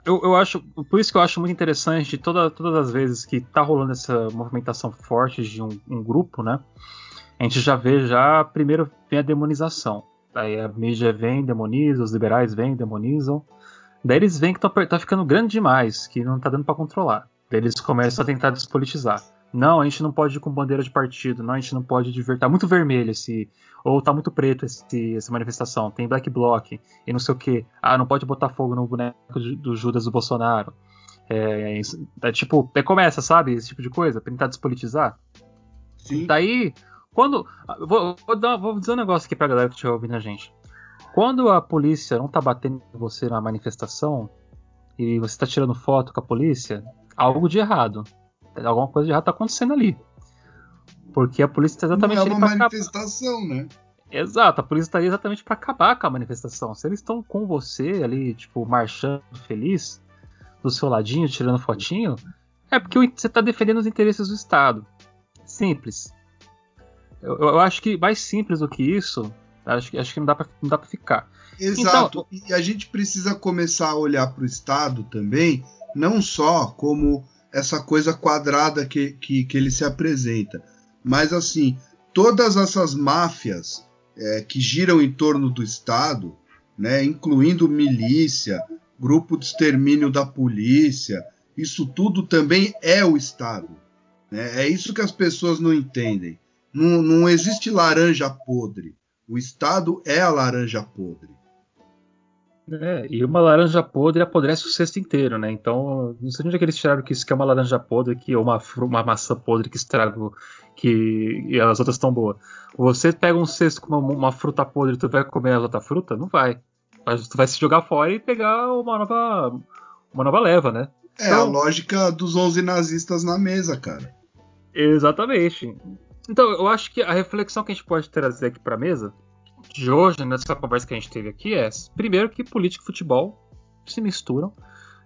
Speaker 2: eu, eu acho. Por isso que eu acho muito interessante toda, todas as vezes que tá rolando essa movimentação forte de um, um grupo, né? A gente já vê já. Primeiro vem a demonização. Aí a mídia vem, demoniza, os liberais vêm, demonizam. Daí eles veem que tá, tá ficando grande demais, que não tá dando para controlar. Daí eles começam a tentar despolitizar. Não, a gente não pode ir com bandeira de partido, não, a gente não pode divertir. Tá muito vermelho esse. Ou tá muito preto esse, essa manifestação, tem black bloc e não sei o que. Ah, não pode botar fogo no boneco do Judas do Bolsonaro. É, é tipo, é, começa, sabe? Esse tipo de coisa, pra tentar despolitizar. Sim. Daí, quando. Vou, vou, dar, vou dizer um negócio aqui pra galera que estiver ouvindo a gente. Quando a polícia não tá batendo em você na manifestação e você tá tirando foto com a polícia, algo de errado alguma coisa já tá acontecendo ali. Porque a polícia está exatamente Não
Speaker 4: é uma manifestação, acabar. né?
Speaker 2: Exato, a polícia está ali exatamente para acabar com a manifestação. Se eles estão com você ali, tipo, marchando feliz, do seu ladinho, tirando fotinho, é porque você está defendendo os interesses do Estado. Simples. Eu, eu, acho que mais simples do que isso, acho que, acho que não dá para ficar.
Speaker 4: Exato. Então, e a gente precisa começar a olhar para o Estado também, não só como essa coisa quadrada que, que, que ele se apresenta. Mas assim, todas essas máfias é, que giram em torno do Estado, né, incluindo milícia, grupo de extermínio da polícia, isso tudo também é o Estado. Né? É isso que as pessoas não entendem. Não, não existe laranja podre. O Estado é a laranja podre.
Speaker 2: É, e uma laranja podre apodrece o cesto inteiro, né? Então, não sei onde é que eles tiraram que isso que é uma laranja podre, que é uma, uma maçã podre que estraga, que e as outras estão boas. Você pega um cesto com uma, uma, fruta podre e tu vai comer a outra fruta? Não vai. Mas tu vai se jogar fora e pegar uma nova, uma nova leva, né?
Speaker 4: É então, a lógica dos 11 nazistas na mesa, cara.
Speaker 2: Exatamente. Então, eu acho que a reflexão que a gente pode trazer aqui pra mesa de hoje, nessa conversa que a gente teve aqui, é primeiro que política e futebol se misturam.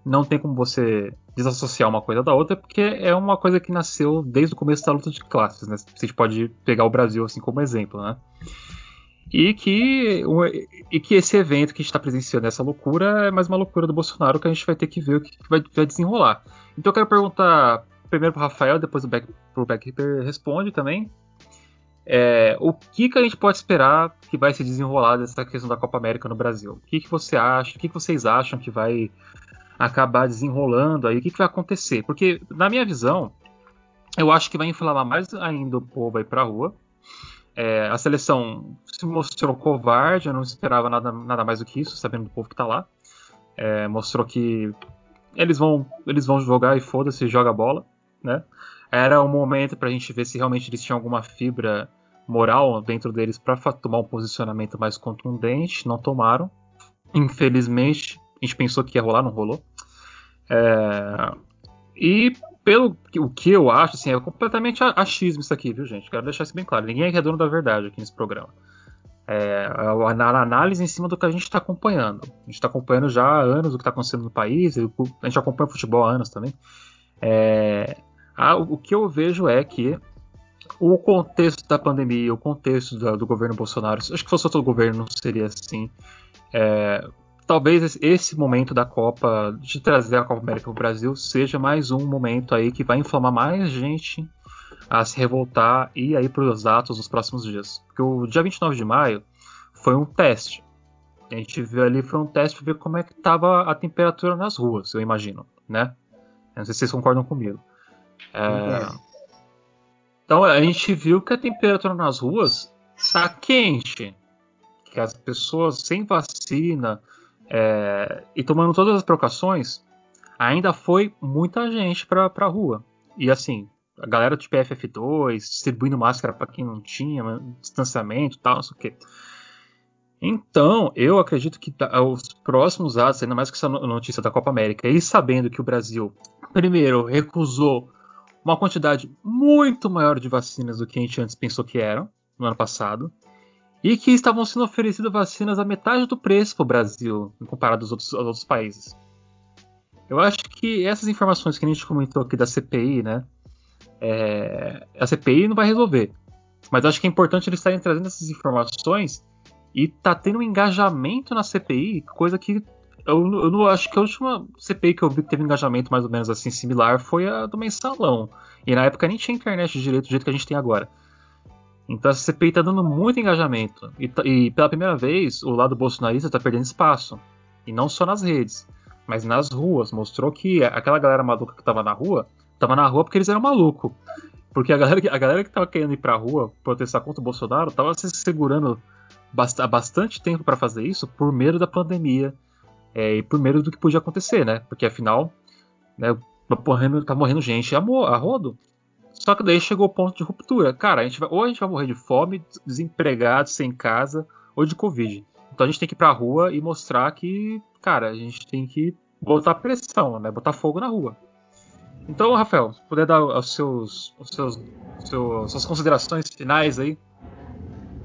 Speaker 2: Não tem como você desassociar uma coisa da outra, porque é uma coisa que nasceu desde o começo da luta de classes, né? A gente pode pegar o Brasil assim como exemplo, né? E que, e que esse evento que a gente está presenciando, essa loucura, é mais uma loucura do Bolsonaro que a gente vai ter que ver o que vai, vai desenrolar. Então eu quero perguntar primeiro pro Rafael, depois o Beck, pro Beckkeeper responde também. É, o que, que a gente pode esperar que vai se desenrolar dessa questão da Copa América no Brasil? O que, que você acha? O que, que vocês acham que vai acabar desenrolando aí? O que, que vai acontecer? Porque, na minha visão, eu acho que vai inflamar mais ainda o povo aí pra rua. É, a seleção se mostrou covarde, eu não esperava nada, nada mais do que isso, sabendo do povo que tá lá. É, mostrou que eles vão, eles vão jogar e foda-se, joga bola, né? Era o momento pra gente ver se realmente eles tinham alguma fibra moral dentro deles para tomar um posicionamento mais contundente, não tomaram. Infelizmente, a gente pensou que ia rolar, não rolou. É... E pelo o que eu acho, assim, é completamente achismo isso aqui, viu, gente? Quero deixar isso bem claro. Ninguém é dono da verdade aqui nesse programa. É, a análise em cima do que a gente está acompanhando. A gente está acompanhando já há anos o que está acontecendo no país, a gente acompanha futebol há anos também. É, a, o que eu vejo é que o contexto da pandemia, o contexto do, governo Bolsonaro, acho que fosse outro governo seria assim. É, talvez esse momento da Copa, de trazer a Copa América para o Brasil, seja mais um momento aí que vai inflamar mais gente a se revoltar e aí para os atos nos próximos dias. Porque o dia 29 de maio foi um teste. A gente viu ali, foi um teste para ver como é que estava a temperatura nas ruas, eu imagino, né? Não sei se vocês concordam comigo. É, então a gente viu que a temperatura nas ruas está quente, que as pessoas sem vacina é, e tomando todas as precauções, ainda foi muita gente para a rua. E assim, a galera do PFF2 distribuindo máscara para quem não tinha, distanciamento, tal, não sei o quê. Então, eu acredito que os próximos atos, ainda mais com essa notícia da Copa América, e sabendo que o Brasil, primeiro, recusou uma quantidade muito maior de vacinas do que a gente antes pensou que eram no ano passado e que estavam sendo oferecidas vacinas a metade do preço para o Brasil comparado aos outros, aos outros países. Eu acho que essas informações que a gente comentou aqui da CPI, né? É, a CPI não vai resolver, mas acho que é importante eles estarem trazendo essas informações e tá tendo um engajamento na CPI, coisa que eu, eu não acho que a última CPI que eu vi que teve engajamento mais ou menos assim similar foi a do mensalão. E na época nem tinha internet direito do jeito que a gente tem agora. Então essa CPI tá dando muito engajamento. E, e pela primeira vez, o lado bolsonarista tá perdendo espaço. E não só nas redes, mas nas ruas. Mostrou que aquela galera maluca que tava na rua, tava na rua porque eles eram malucos. Porque a galera, a galera que tava querendo ir pra rua protestar contra o Bolsonaro tava se segurando há bastante tempo para fazer isso por medo da pandemia é, e por medo do que podia acontecer, né? Porque afinal, né, tá morrendo, tá morrendo gente a, a rodo. Só que daí chegou o ponto de ruptura. Cara, a gente vai, ou a gente vai morrer de fome, desempregado, sem casa, ou de Covid. Então a gente tem que ir pra rua e mostrar que, cara, a gente tem que botar pressão, né? Botar fogo na rua. Então, Rafael, se puder dar os seus, os seus, seus suas considerações finais aí.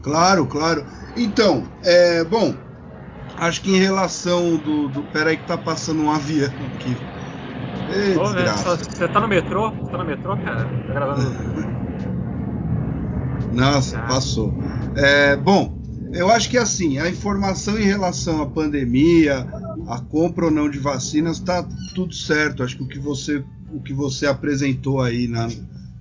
Speaker 4: Claro, claro. Então, é, bom, Acho que em relação do. do peraí que tá passando um avião aqui.
Speaker 2: Ei, Ô, Você tá no metrô? Você tá no metrô, cara? Tá gravando. [LAUGHS]
Speaker 4: Nossa, ah. passou. É, bom, eu acho que assim, a informação em relação à pandemia, a compra ou não de vacinas, tá tudo certo. Acho que o que você, o que você apresentou aí na,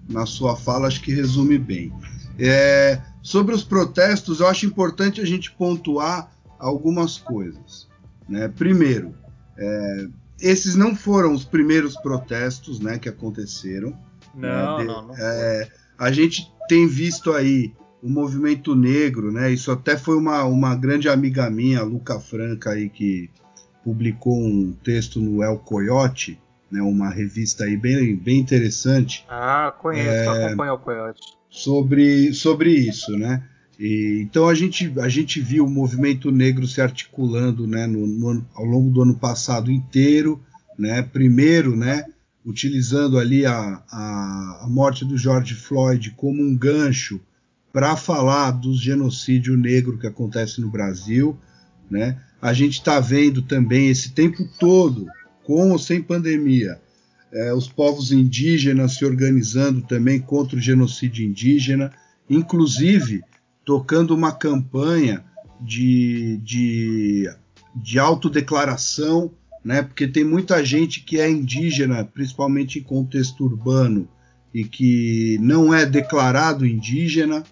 Speaker 4: na sua fala, acho que resume bem. É, sobre os protestos, eu acho importante a gente pontuar algumas coisas. Né? Primeiro, é, esses não foram os primeiros protestos né, que aconteceram.
Speaker 2: Não, né? De, não, não
Speaker 4: é, a gente tem visto aí o movimento negro, né? Isso até foi uma, uma grande amiga minha, Luca Franca, aí, que publicou um texto no El Coyote, né? Uma revista aí bem, bem interessante.
Speaker 2: Ah, conheço, é, acompanho o Coyote.
Speaker 4: Sobre, sobre isso, né? E, então a gente, a gente viu o movimento negro se articulando né, no, no, ao longo do ano passado inteiro, né, primeiro né, utilizando ali a, a, a morte do George Floyd como um gancho para falar do genocídio negro que acontece no Brasil. Né. A gente está vendo também esse tempo todo, com ou sem pandemia, é, os povos indígenas se organizando também contra o genocídio indígena, inclusive tocando uma campanha de, de, de autodeclaração né? Porque tem muita gente que é indígena, principalmente em contexto urbano, e que não é declarado indígena,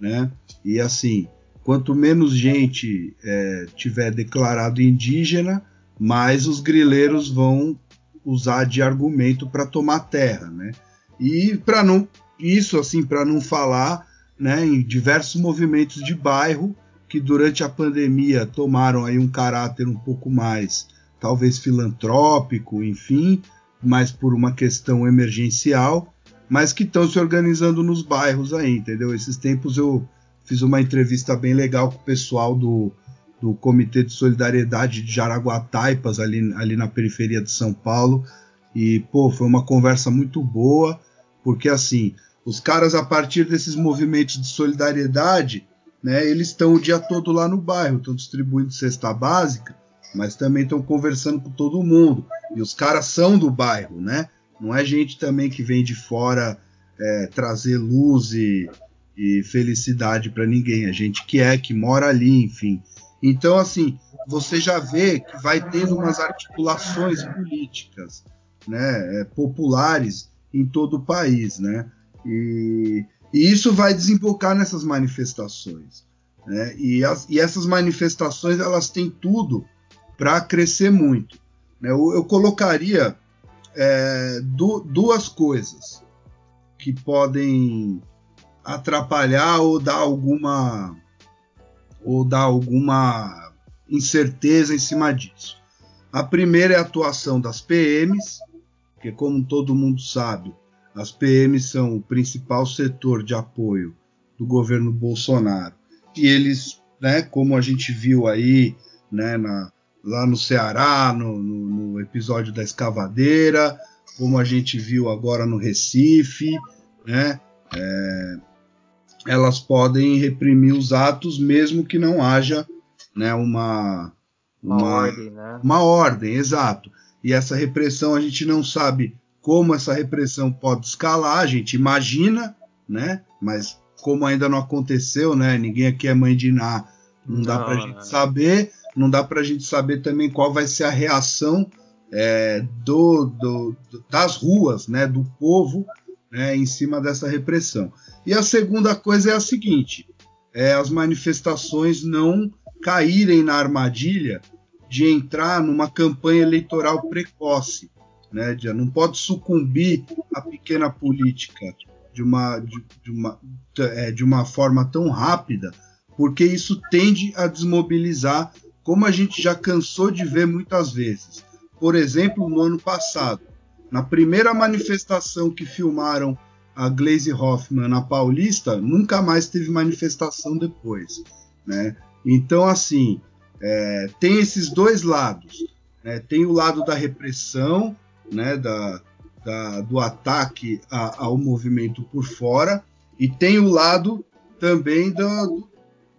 Speaker 4: né? E assim, quanto menos gente é, tiver declarado indígena, mais os grileiros vão usar de argumento para tomar terra, né? E para não isso assim, para não falar, né, em diversos movimentos de bairro que durante a pandemia tomaram aí um caráter um pouco mais talvez filantrópico, enfim, mas por uma questão emergencial, mas que estão se organizando nos bairros aí, entendeu? Esses tempos eu fiz uma entrevista bem legal com o pessoal do, do Comitê de Solidariedade de Jaraguataipas, ali, ali na periferia de São Paulo, e, pô, foi uma conversa muito boa, porque assim, os caras, a partir desses movimentos de solidariedade, né, eles estão o dia todo lá no bairro, estão distribuindo cesta básica, mas também estão conversando com todo mundo. E os caras são do bairro, né? Não é gente também que vem de fora é, trazer luz e, e felicidade para ninguém. É gente que é, que mora ali, enfim. Então, assim, você já vê que vai tendo umas articulações políticas, né, é, populares em todo o país, né? E, e isso vai desembocar nessas manifestações. Né? E, as, e essas manifestações elas têm tudo para crescer muito. Né? Eu, eu colocaria é, du, duas coisas que podem atrapalhar ou dar alguma ou dar alguma incerteza em cima disso. A primeira é a atuação das PMs, que como todo mundo sabe, as PMs são o principal setor de apoio do governo Bolsonaro. E eles, né, como a gente viu aí, né, na, lá no Ceará, no, no, no, episódio da escavadeira, como a gente viu agora no Recife, né? É, elas podem reprimir os atos mesmo que não haja né, uma,
Speaker 2: uma, uma ordem, né?
Speaker 4: Uma ordem, exato. E essa repressão a gente não sabe como essa repressão pode escalar, a gente imagina, né? Mas como ainda não aconteceu, né? Ninguém aqui é mãe de Ná, não, não dá para a gente né? saber não dá para a gente saber também qual vai ser a reação é, do, do, das ruas, né, do povo, né, em cima dessa repressão. E a segunda coisa é a seguinte: é as manifestações não caírem na armadilha de entrar numa campanha eleitoral precoce, né, não pode sucumbir à pequena política de uma, de, de uma, é, de uma forma tão rápida, porque isso tende a desmobilizar como a gente já cansou de ver muitas vezes. Por exemplo, no ano passado, na primeira manifestação que filmaram a Glaze Hoffman na Paulista, nunca mais teve manifestação depois. Né? Então, assim, é, tem esses dois lados. Né? Tem o lado da repressão, né? da, da, do ataque a, ao movimento por fora, e tem o lado também do,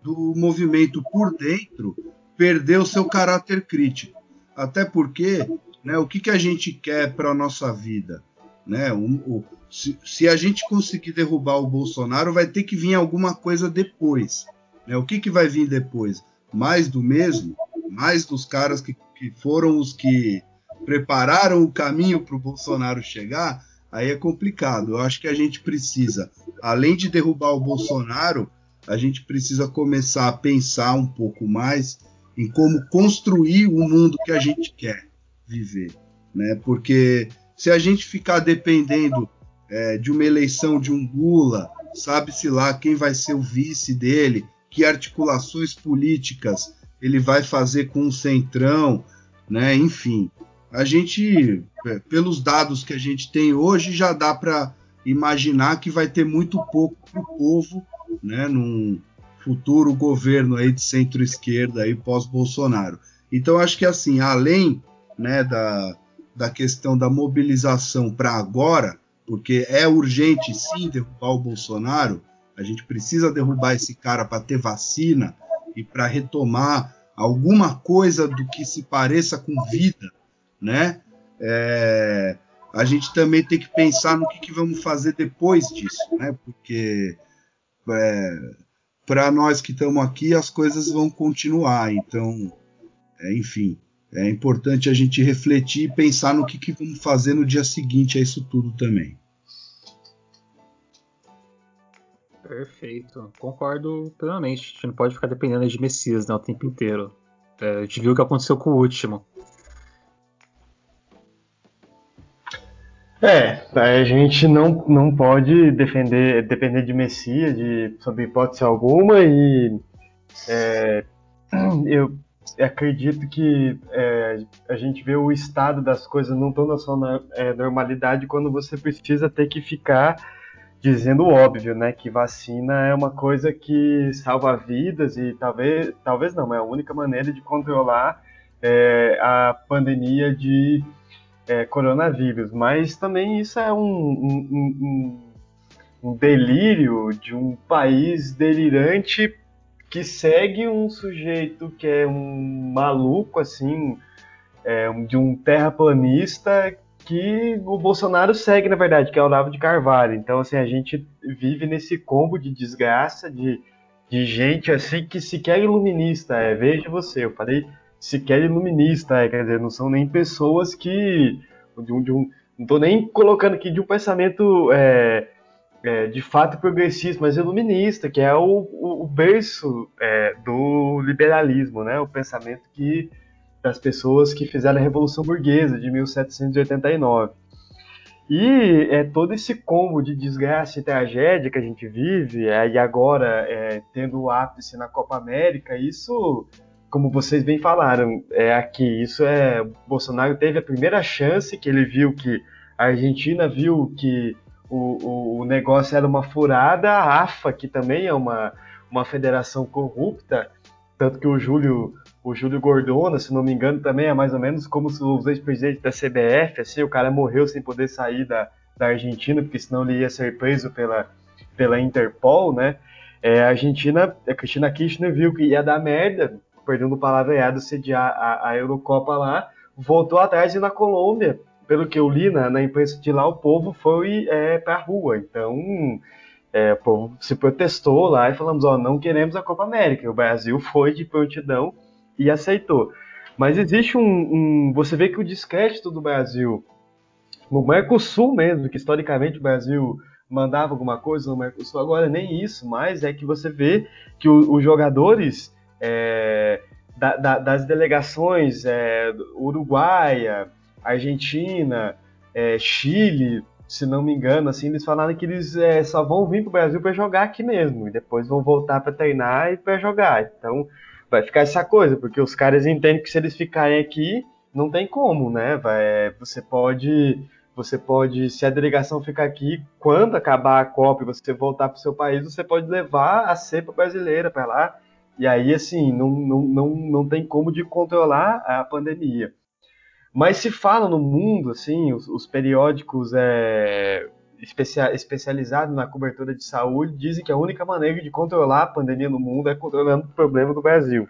Speaker 4: do movimento por dentro, perdeu seu caráter crítico. Até porque, né, o que, que a gente quer para a nossa vida? Né? O, o, se, se, a gente conseguir derrubar o Bolsonaro, vai ter que vir alguma coisa depois. Né? O que, que vai vir depois? Mais do mesmo? Mais dos caras que, que foram os que prepararam o caminho para o Bolsonaro chegar? Aí é complicado. Eu acho que a gente precisa, além de derrubar o Bolsonaro, a gente precisa começar a pensar um pouco mais em como construir o mundo que a gente quer viver, né? Porque se a gente ficar dependendo é, de uma eleição de um Lula, sabe-se lá quem vai ser o vice dele, que articulações políticas ele vai fazer com o centrão, né? Enfim, a gente, é, pelos dados que a gente tem hoje, já dá para imaginar que vai ter muito pouco para o povo, né? Num, futuro governo aí de centro-esquerda aí pós-Bolsonaro. Então acho que assim, além né, da, da questão da mobilização para agora, porque é urgente sim derrubar o Bolsonaro, a gente precisa derrubar esse cara para ter vacina e para retomar alguma coisa do que se pareça com vida, né? É, a gente também tem que pensar no que, que vamos fazer depois disso, né? Porque é, para nós que estamos aqui, as coisas vão continuar. Então, é, enfim, é importante a gente refletir e pensar no que, que vamos fazer no dia seguinte a isso tudo também.
Speaker 2: Perfeito, concordo plenamente. A gente não pode ficar dependendo de Messias né, o tempo inteiro. É, a gente viu o que aconteceu com o último.
Speaker 3: É, a gente não, não pode defender, depender de Messias, de, sob hipótese alguma, e é, [CLEARS THROAT] eu acredito que é, a gente vê o estado das coisas não tão na sua é, normalidade quando você precisa ter que ficar dizendo o óbvio, né? Que vacina é uma coisa que salva vidas e talvez, talvez não, é a única maneira de controlar é, a pandemia de é, coronavírus. Mas também isso é um, um, um, um delírio de um país delirante que segue um sujeito que é um maluco, assim, é, de um terraplanista que o Bolsonaro segue, na verdade, que é o Olavo de Carvalho. Então, assim, a gente vive nesse combo de desgraça, de, de gente, assim, que sequer iluminista é. Veja você, eu falei sequer iluminista é, quer dizer, não são nem pessoas que... De um, de um, não estou nem colocando aqui de um pensamento é, é, de fato progressista, mas iluminista, que é o, o, o berço é, do liberalismo, né? O pensamento que das pessoas que fizeram a Revolução Burguesa de 1789. E é todo esse combo de desgraça e tragédia que a gente vive, é, e agora é, tendo o ápice na Copa América, isso, como vocês bem falaram, é aqui, isso é. Bolsonaro teve a primeira chance que ele viu que a Argentina viu que o, o, o negócio era uma furada, a AFA, que também é uma, uma federação corrupta, tanto que o Júlio o Júlio Gordona, se não me engano, também é mais ou menos como os ex-presidentes da CBF, assim, o cara morreu sem poder sair da, da Argentina, porque senão ele ia ser preso pela, pela Interpol, né? É, a Argentina, a Cristina Kirchner viu que ia dar merda, perdendo o palavreado, sediar a, a Eurocopa lá, voltou atrás e na Colômbia, pelo que eu li na, na imprensa de lá, o povo foi é, pra rua. Então, é, o povo se protestou lá e falamos, ó, não queremos a Copa América. O Brasil [LAUGHS] foi de prontidão e aceitou. Mas existe um, um, Você vê que o descrédito do Brasil no Mercosul mesmo, que historicamente o Brasil mandava alguma coisa no Mercosul, agora nem isso mais, é que você vê que o, os jogadores é, da, da, das delegações é, Uruguaia, Argentina, é, Chile, se não me engano, assim, eles falaram que eles é, só vão vir para o Brasil para jogar aqui mesmo, e depois vão voltar para treinar e para jogar. Então, vai ficar essa coisa, porque os caras entendem que se eles ficarem aqui, não tem como, né? Vai, você pode, você pode, se a delegação ficar aqui, quando acabar a Copa e você voltar para o seu país, você pode levar a cepa brasileira para lá. E aí, assim, não, não, não, não tem como de controlar a pandemia. Mas se fala no mundo, assim, os, os periódicos é, especia, especializados na cobertura de saúde dizem que a única maneira de controlar a pandemia no mundo é controlando o problema do Brasil.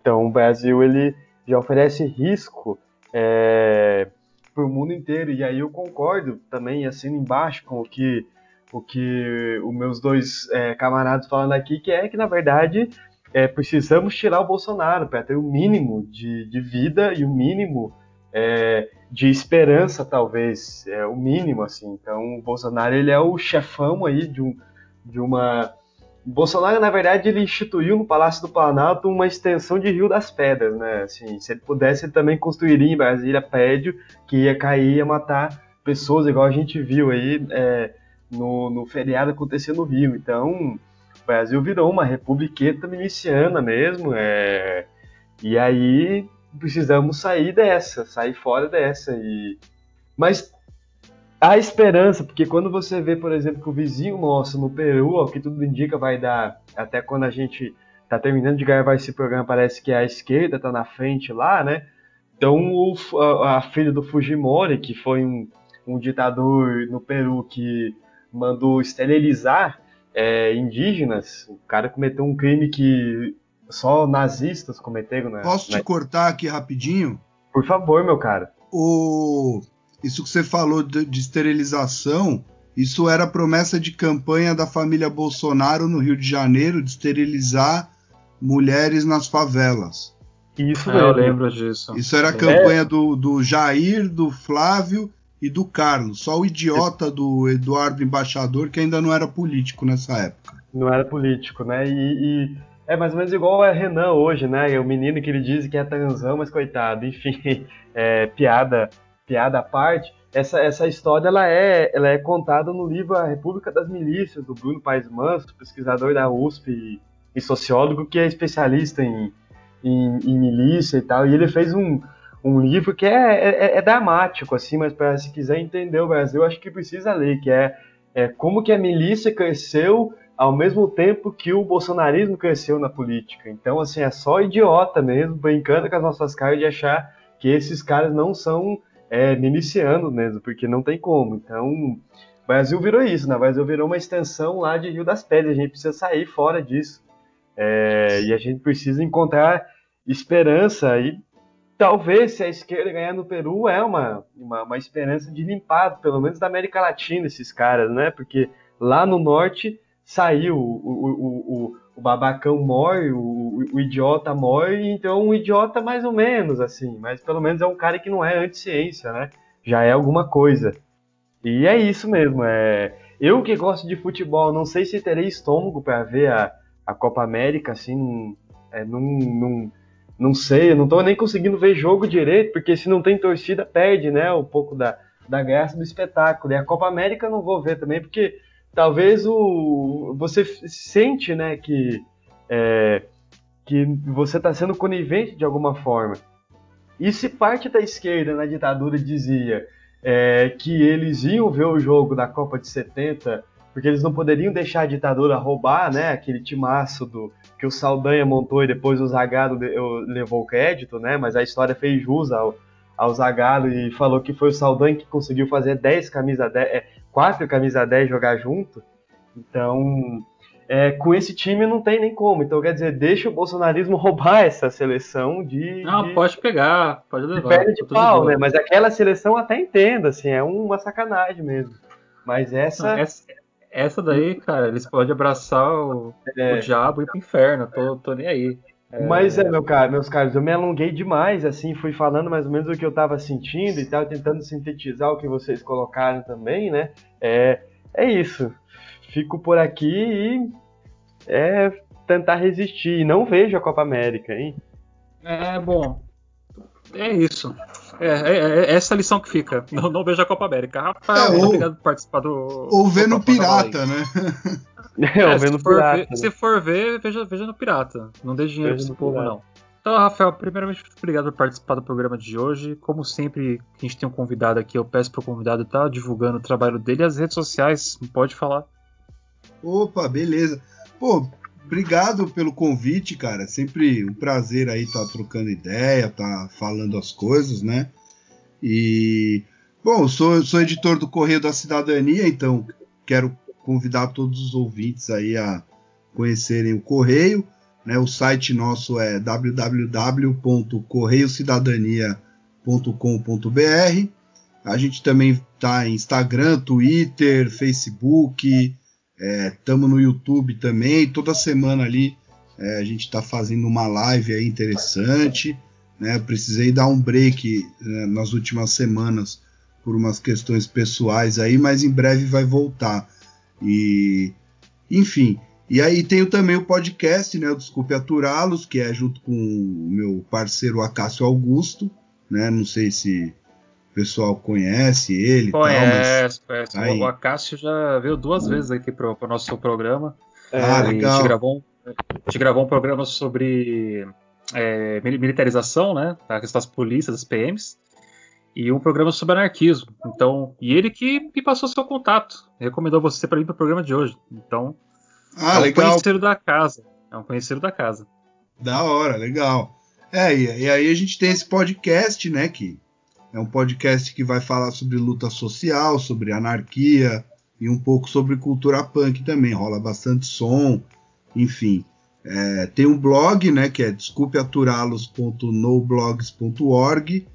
Speaker 3: Então, o Brasil ele já oferece risco é, para o mundo inteiro. E aí eu concordo também, assino embaixo com o que o que os meus dois é, camaradas falando aqui, que é que, na verdade, é, precisamos tirar o Bolsonaro para ter o mínimo de, de vida e o mínimo é, de esperança, talvez, é o mínimo, assim. Então, o Bolsonaro, ele é o chefão aí de, um, de uma... O Bolsonaro, na verdade, ele instituiu no Palácio do Planalto uma extensão de Rio das Pedras, né? Assim, se ele pudesse, ele também construiria em Brasília prédio que ia cair ia matar pessoas, igual a gente viu aí é, no, no feriado acontecer no Rio. Então, Brasil virou uma republiqueta miliciana mesmo, é... E aí precisamos sair dessa, sair fora dessa. E... Mas há esperança, porque quando você vê, por exemplo, que o vizinho nosso no Peru, o que tudo indica, vai dar, até quando a gente está terminando de gravar esse programa, parece que a esquerda está na frente lá, né? Então o, a, a, filha do Fujimori, que foi um, um ditador no Peru que mandou esterilizar é, indígenas, o cara cometeu um crime que só nazistas cometeram, né?
Speaker 4: Posso te
Speaker 3: né?
Speaker 4: cortar aqui rapidinho?
Speaker 3: Por favor, meu cara.
Speaker 4: O... Isso que você falou de, de esterilização, isso era promessa de campanha da família Bolsonaro no Rio de Janeiro de esterilizar mulheres nas favelas.
Speaker 3: Isso
Speaker 2: é, eu lembro disso.
Speaker 4: Isso era a campanha é. do, do Jair, do Flávio e do Carlos. Só o idiota do Eduardo Embaixador que ainda não era político nessa época.
Speaker 3: Não era político, né? E, e é mais ou menos igual a Renan hoje, né? É o menino que ele diz que é transão, mas coitado. Enfim, [LAUGHS] é, piada, piada à parte. Essa, essa história ela é, ela é contada no livro A República das Milícias, do Bruno Paes Manso, pesquisador da USP e, e sociólogo que é especialista em, em, em milícia e tal. E ele fez um, um livro que é, é, é dramático, assim, mas para se quiser entender o Brasil, acho que precisa ler, que é, é como que a milícia cresceu ao mesmo tempo que o bolsonarismo cresceu na política. Então, assim, é só idiota mesmo, brincando com as nossas caras de achar que esses caras não são é, milicianos mesmo, porque não tem como. Então, o Brasil virou isso, né? O Brasil virou uma extensão lá de Rio das Pedras, a gente precisa sair fora disso. É, e a gente precisa encontrar esperança e talvez se a esquerda ganhar no Peru é uma, uma, uma, esperança de limpar, pelo menos da América Latina, esses caras, né? Porque lá no norte saiu o, o, o, o babacão morre, o, o, idiota morre, então um idiota mais ou menos, assim, mas pelo menos é um cara que não é anti-ciência, né? Já é alguma coisa. E é isso mesmo, é... Eu que gosto de futebol, não sei se terei estômago para ver a, a Copa América, assim, é, num, num não sei, eu não tô nem conseguindo ver jogo direito, porque se não tem torcida, perde, né, um pouco da, da graça do espetáculo. E a Copa América eu não vou ver também, porque talvez o você sente, né, que, é, que você está sendo conivente de alguma forma. E se parte da esquerda na ditadura dizia é, que eles iam ver o jogo da Copa de 70 porque eles não poderiam deixar a ditadura roubar, né, aquele timaço do que o Saldanha montou e depois o Zagallo levou o crédito, né, mas a história fez jus ao, ao Zagallo e falou que foi o Saldanha que conseguiu fazer 10 camisa 10, é, 4 camisa 10 jogar junto. Então, é, com esse time não tem nem como. Então, quer dizer, deixa o bolsonarismo [LAUGHS] roubar essa seleção de.
Speaker 2: Não,
Speaker 3: de,
Speaker 2: pode pegar, pode levar.
Speaker 3: De perna de pau, né? Mas aquela seleção até entendo, assim, é uma sacanagem mesmo. Mas essa.
Speaker 2: Não, essa, essa daí, cara, eles podem abraçar o, é. o diabo e ir pro inferno, tô, tô nem aí.
Speaker 3: É... Mas é, meu cara, meus caros, eu me alonguei demais, assim, fui falando mais ou menos o que eu tava sentindo e tal, tentando sintetizar o que vocês colocaram também, né? É, é isso. Fico por aqui e é tentar resistir. E não vejo a Copa América, hein?
Speaker 2: É, bom. É isso. É, é, é, essa lição que fica. [LAUGHS] Não, não vejo a Copa América. Rafael, é, ou, obrigado por participar do.
Speaker 4: Ou ver no Pirata, né? [LAUGHS]
Speaker 2: É, é se, for pirata, ver, né? se for ver, veja, veja no Pirata. Não dê dinheiro veja pra esse povo, pirata. não. Então, Rafael, primeiramente, obrigado por participar do programa de hoje. Como sempre, a gente tem um convidado aqui, eu peço para o convidado estar tá divulgando o trabalho dele e as redes sociais. Pode falar.
Speaker 4: Opa, beleza. Pô, obrigado pelo convite, cara. Sempre um prazer aí estar tá trocando ideia, estar tá falando as coisas, né? E bom, sou, sou editor do Correio da Cidadania, então quero convidar todos os ouvintes aí a conhecerem o Correio. Né? O site nosso é www.correiocidadania.com.br. A gente também está em Instagram, Twitter, Facebook, Estamos é, no YouTube também. Toda semana ali é, a gente está fazendo uma live aí interessante. Né? Precisei dar um break né, nas últimas semanas por umas questões pessoais aí, mas em breve vai voltar. E enfim. E aí tenho também o podcast, né? Desculpe aturá-los, que é junto com o meu parceiro Acácio Augusto, né? Não sei se o pessoal conhece ele
Speaker 2: conhece, tal, mas... conhece. O Acácio já veio duas vezes aqui para o nosso programa.
Speaker 4: Ah, legal.
Speaker 2: A gente, gravou, a gente gravou um programa sobre é, militarização, né? A questão das polícias, das PMs. E um programa sobre anarquismo. Então, e ele que me passou seu contato. Recomendou você para ir para o programa de hoje. Então,
Speaker 4: ah,
Speaker 2: é um
Speaker 4: legal.
Speaker 2: conhecido da casa. É um conhecido da casa.
Speaker 4: Da hora, legal. É, e, e aí a gente tem esse podcast, né, que é um podcast que vai falar sobre luta social, sobre anarquia e um pouco sobre cultura punk também. Rola bastante som, enfim. É, tem um blog, né, que é desculpeaturalos.noblogs.org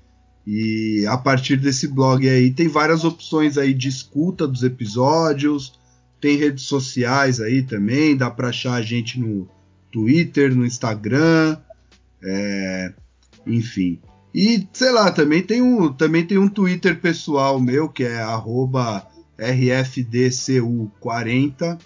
Speaker 4: e a partir desse blog aí tem várias opções aí de escuta dos episódios, tem redes sociais aí também, dá para achar a gente no Twitter, no Instagram, é, enfim. E, sei lá, também tem um, também tem um Twitter pessoal meu, que é RFDCU40.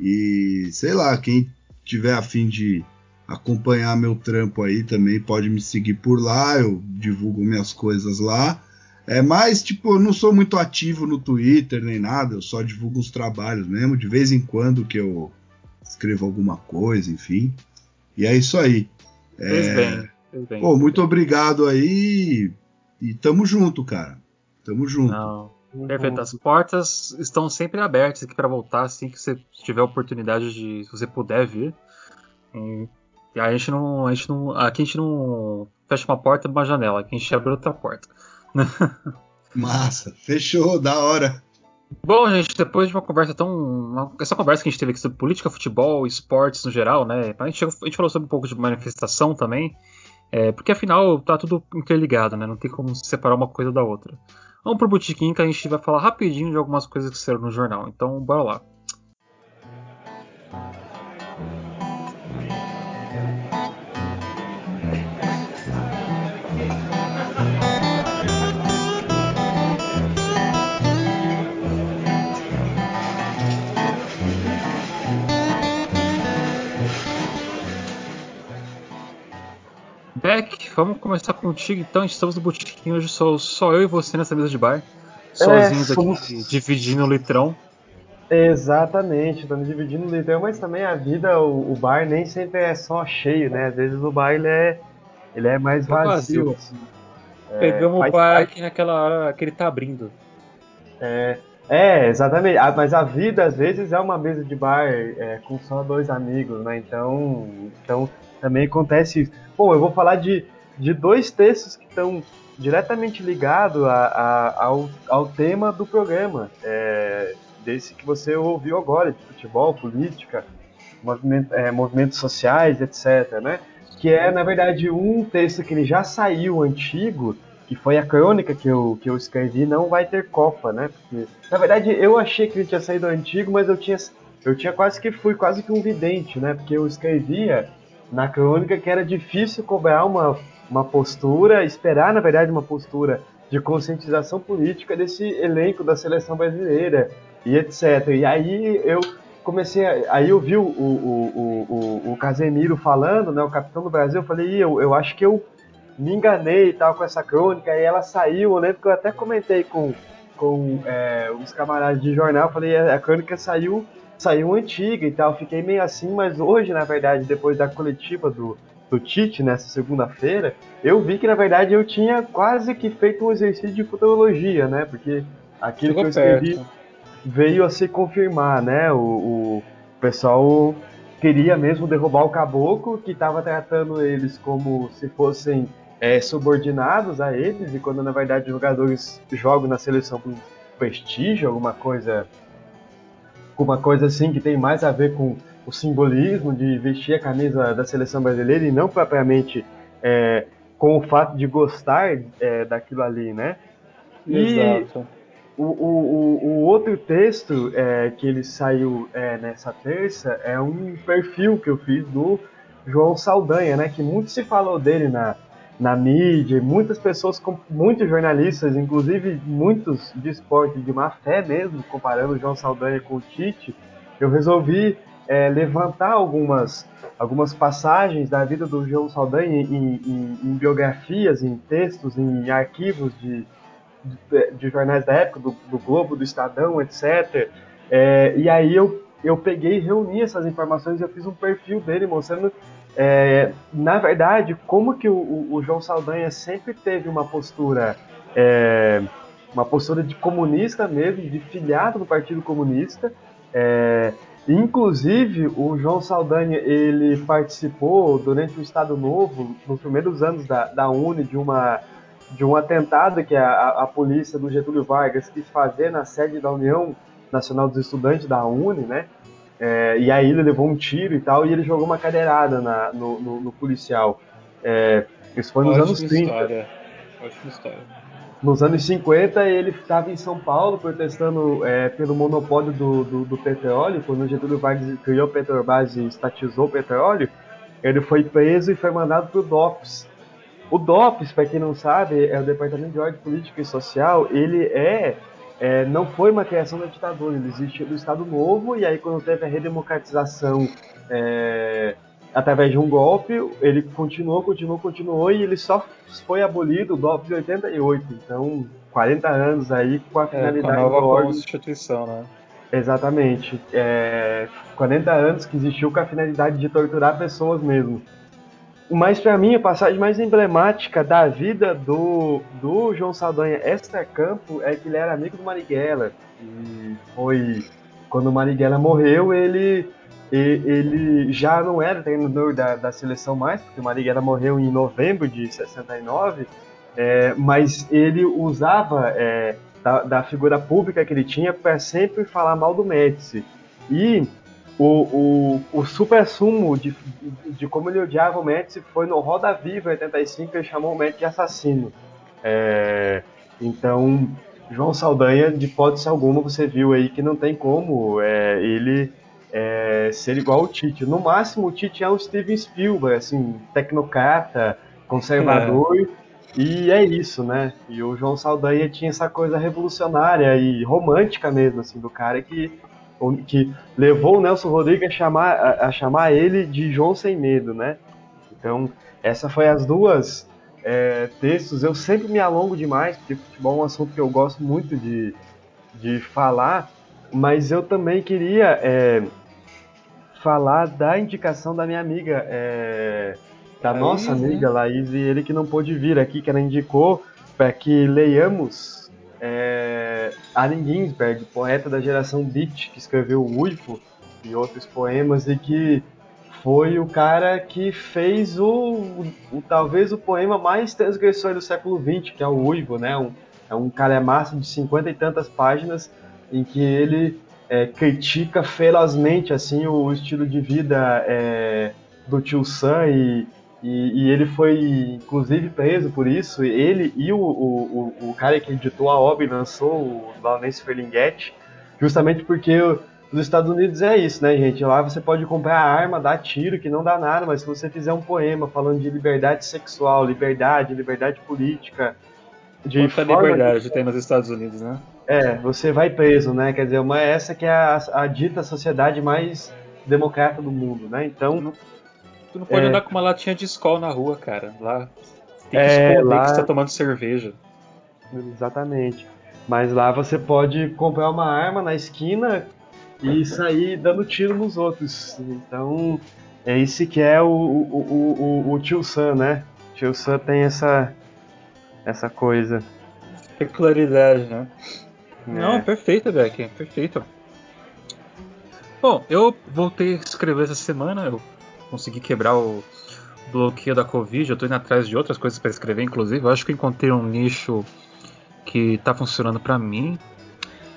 Speaker 4: E, sei lá, quem tiver afim de acompanhar meu trampo aí também pode me seguir por lá, eu divulgo minhas coisas lá. É, mas, tipo, eu não sou muito ativo no Twitter nem nada, eu só divulgo os trabalhos mesmo, de vez em quando que eu escrevo alguma coisa, enfim. E é isso aí.
Speaker 2: Fez é... bem. Bem,
Speaker 4: Pô, muito obrigado aí. E tamo junto, cara. Tamo junto.
Speaker 2: Não. Perfeito. As portas estão sempre abertas aqui para voltar assim que você tiver oportunidade de, se você puder vir. E a gente não, a gente não, aqui a gente não fecha uma porta e uma janela, aqui a gente abre outra porta. [LAUGHS]
Speaker 4: Massa, fechou, da hora.
Speaker 2: Bom, gente, depois de uma conversa tão. Uma, essa conversa que a gente teve aqui sobre política, futebol, esportes no geral, né? A gente, a gente falou sobre um pouco de manifestação também. É, porque afinal tá tudo interligado, né? Não tem como separar uma coisa da outra. Vamos pro botiquim que a gente vai falar rapidinho de algumas coisas que saíram no jornal. Então, bora lá. Beck, vamos começar contigo então. Estamos no botiquim hoje, só, só eu e você nessa mesa de bar. Sozinhos é, somos... aqui, dividindo o litrão.
Speaker 3: Exatamente, estamos dividindo o litrão, mas também a vida, o, o, bar nem sempre é só cheio, né? Às vezes o bar ele é, ele é mais vazio. vazio. Assim.
Speaker 2: É, Pegamos o bar aqui naquela hora que ele tá abrindo.
Speaker 3: É, é, exatamente. Ah, mas a vida às vezes é uma mesa de bar é, com só dois amigos, né? Então, então também acontece isso. Bom, eu vou falar de, de dois textos que estão diretamente ligados a, ao, ao tema do programa, é, desse que você ouviu agora, de futebol, política, movimento, é, movimentos sociais, etc. Né? Que é, na verdade, um texto que ele já saiu antigo, que foi a crônica que eu, que eu escrevi, não vai ter Copa, né? Porque, na verdade, eu achei que ele tinha saído antigo, mas eu tinha, eu tinha quase que fui quase que um vidente, né? Porque eu escrevia na crônica que era difícil cobrar uma, uma postura, esperar, na verdade, uma postura de conscientização política desse elenco da seleção brasileira e etc. E aí eu comecei, a, aí eu vi o, o, o, o, Casemiro falando, né, o capitão do Brasil, eu falei, eu, eu acho que eu me enganei e tal com essa crônica, e ela saiu, eu lembro que eu até comentei com, com é, os camaradas de jornal, falei, a crônica saiu saiu antiga e tal. Fiquei meio assim, mas hoje, na verdade, depois da coletiva do, do Tite, nessa segunda-feira, eu vi que, na verdade, eu tinha quase que feito um exercício de futurologia, né? Porque aquilo Chegou que eu escrevi perto. veio a se confirmar, né? O, o pessoal queria mesmo derrubar o caboclo, que estava tratando eles como se fossem é, subordinados a eles, e quando na verdade os jogadores jogam na seleção por prestígio, alguma coisa uma coisa assim que tem mais a ver com o simbolismo de vestir a camisa da seleção brasileira e não propriamente é, com o fato de gostar é, daquilo ali, né? E Exato. O, o, o, outro texto é, que ele saiu é, nessa terça é um perfil que eu fiz do João Saldanha, né? Que muito se falou dele na, na mídia, muitas pessoas, muitos jornalistas, inclusive muitos de esporte de má fé mesmo, comparando o João Saldanha com o Tite, eu resolvi é, levantar algumas, algumas passagens da vida do João Saldanha em, em, em biografias, em textos, em arquivos de, de, de jornais da época, do, do, Globo, do Estadão, etc. É, e aí eu, eu peguei e reuni essas informações, eu fiz um perfil dele mostrando é, na verdade, como que o, o, João Saldanha sempre teve uma postura, é, uma postura de comunista mesmo, de filiado do Partido Comunista. É, inclusive, o João Saldanha ele participou durante o Estado Novo, nos primeiros anos da, da Uni, de uma de um atentado que a, a polícia do Getúlio Vargas quis fazer na sede da União Nacional dos Estudantes da Uni, né? É, e aí ele levou um tiro e tal, e ele jogou uma cadeirada na, no, no, no, policial. É, isso foi nos Ótima anos 30. História. Ótima história. Nos anos 50, ele estava em São Paulo protestando é, pelo monopólio do, do, do, petróleo. Quando o Getúlio Vargas criou a Petrobras e estatizou o petróleo, ele foi preso e foi mandado para o DOPS. o DOPS, para quem não sabe, é o Departamento de Ordem Política e Social, ele é, é, não foi uma criação da ditadura, ele existiu do Estado Novo, e aí quando teve a redemocratização é, através de um golpe, ele continuou, continuou, continuou, e ele só foi abolido, o DOPS em 88, então 40 anos aí com a finalidade
Speaker 2: é, com a nova
Speaker 3: do
Speaker 2: Constituição, né?
Speaker 3: Exatamente. É, 40 anos que existiu com a finalidade de torturar pessoas mesmo. Mas para mim a passagem mais emblemática da vida do, do João Saldanha extra-campo é que ele era amigo do Marighella. E foi quando o Marighella morreu, ele, ele já não era treinador da, da seleção mais, porque o Marighella morreu em novembro de 69, é, mas ele usava é, da, da, figura pública que ele tinha para sempre falar mal do Médici. E o, o, o super sumo de, de, de, como ele odiava o Médici foi no Roda Viva 85, ele chamou o Médici de assassino. É, então, João Saldanha, de hipótese alguma, você viu aí que não tem como é, ele é, ser igual ao Tite. No máximo, o Tite é um Steven Spielberg, assim, tecnocrata, conservador, é. e é isso, né? E o João Saldanha tinha essa coisa revolucionária e romântica mesmo, assim, do cara que que levou o Nelson Rodrigues a chamar, a, a chamar ele de João Sem Medo, né? Então, essa foi as duas é, textos. Eu sempre me alongo demais, porque futebol é um assunto que eu gosto muito de, de falar, mas eu também queria é, falar da indicação da minha amiga, é, da Laís, nossa amiga né? Laís, e ele que não pôde vir aqui, que ela indicou para que leiamos é, Allen Ginsberg, poeta da geração Beat, que escreveu o Uivo e outros poemas e que foi o cara que fez o, o talvez o poema mais transgressor do século XX, que é o Uivo, né? Um, é um calhamaço de cinquenta e tantas páginas em que ele é, critica ferozmente assim o estilo de vida é, do tio Sam e, e, e, ele foi, inclusive, preso por isso. Ele e o, o, o, cara que editou a obra e lançou, o Laurence Ferlinghetti, justamente porque nos Estados Unidos é isso, né, gente? Lá você pode comprar arma, dar tiro, que não dá nada, mas se você fizer um poema falando de liberdade sexual, liberdade, liberdade política.
Speaker 2: De Quanta liberdade de... tem nos Estados Unidos, né?
Speaker 3: É, você vai preso, né? Quer dizer, uma, essa que é a, a dita sociedade mais democrata do mundo, né? Então.
Speaker 2: Tu não pode é... andar com uma latinha de escola na rua, cara. Lá tem que é, esconder lá... que você tá tomando cerveja.
Speaker 3: Exatamente. Mas lá você pode comprar uma arma na esquina e [LAUGHS] sair dando tiro nos outros. Então, é esse que é o, o, o, o, tio Sam, né? O tio Sam tem essa, essa coisa.
Speaker 2: Peculiaridade, né? É. Não, perfeito, Beck, perfeito. Bom, eu voltei a escrever essa semana, eu consegui quebrar o bloqueio da Covid. Eu tô indo atrás de outras coisas para escrever, inclusive. Eu acho que encontrei um nicho que tá funcionando para mim.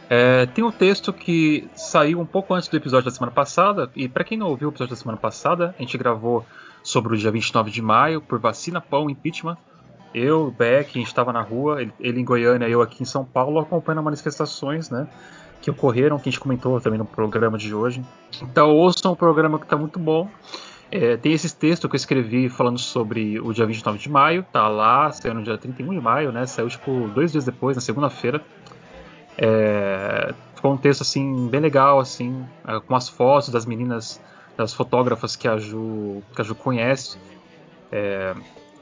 Speaker 2: É, tem um texto que saiu um pouco antes do episódio da semana passada, e para quem não ouviu o episódio da semana passada, a gente gravou sobre o dia 29 de maio, por vacina, pão, impeachment. Eu, Beck, a gente estava na rua, ele, ele, em Goiânia, eu aqui em São Paulo, acompanhando manifestações, né? Que ocorreram, que a gente comentou também no programa de hoje. Então ouçam um programa que está muito bom. É, tem esse texto que eu escrevi falando sobre o dia 29 de maio, tá lá, saiu no dia 31 de maio, né? Saiu tipo dois dias depois, na segunda-feira. É, ficou um texto assim bem legal, assim, é, com as fotos das meninas, das fotógrafas que a Ju, que a Ju conhece. É,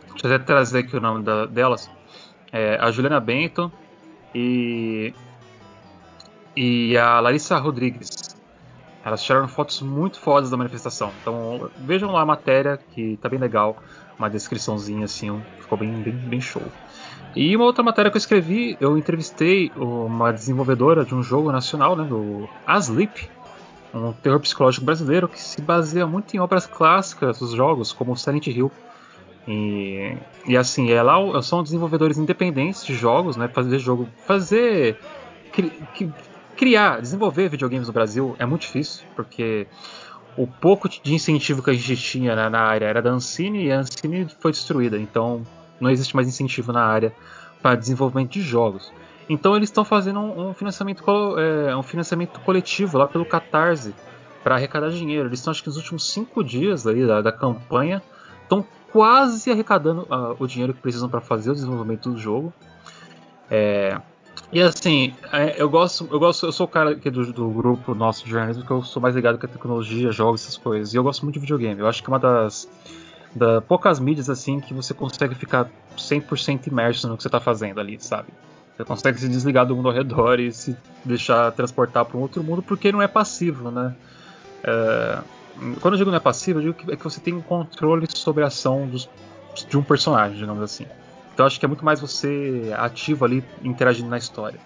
Speaker 2: deixa eu até trazer aqui o nome da, delas. É, a Juliana Bento e, e a Larissa Rodrigues. Elas tiraram fotos muito fodas da manifestação. Então vejam lá a matéria que tá bem legal. Uma descriçãozinha assim, ficou bem, bem, bem show. E uma outra matéria que eu escrevi, eu entrevistei uma desenvolvedora de um jogo nacional, né, do Asleep, um terror psicológico brasileiro que se baseia muito em obras clássicas dos jogos, como Silent Hill. E, e assim, ela são desenvolvedores independentes de jogos, né, fazer jogo, fazer que, que, criar, desenvolver videogames no Brasil é muito difícil, porque o pouco de incentivo que a gente tinha na, na área era da Ancine e a Ancine foi destruída, então não existe mais incentivo na área para desenvolvimento de jogos. Então eles estão fazendo um, um financiamento, é, um financiamento coletivo lá pelo Catarse para arrecadar dinheiro. Eles estão, acho que nos últimos cinco dias da, da campanha, estão quase arrecadando uh, o dinheiro que precisam para fazer o desenvolvimento do jogo. É, e assim, é, eu gosto, eu gosto, eu sou o cara aqui do, do, grupo nosso de jornalismo que eu sou mais ligado com a tecnologia, jogos, essas coisas. E eu gosto muito de videogame. Eu acho que é uma das da poucas mídias assim que você consegue ficar 100% imerso no que você está fazendo ali, sabe? Você consegue se desligar do mundo ao redor e se deixar transportar para um outro mundo porque não é passivo, né? É, quando eu digo não é passivo, eu digo que, é que você tem controle sobre a ação dos, de um personagem, digamos assim. Então acho que é muito mais você ativo ali interagindo na história.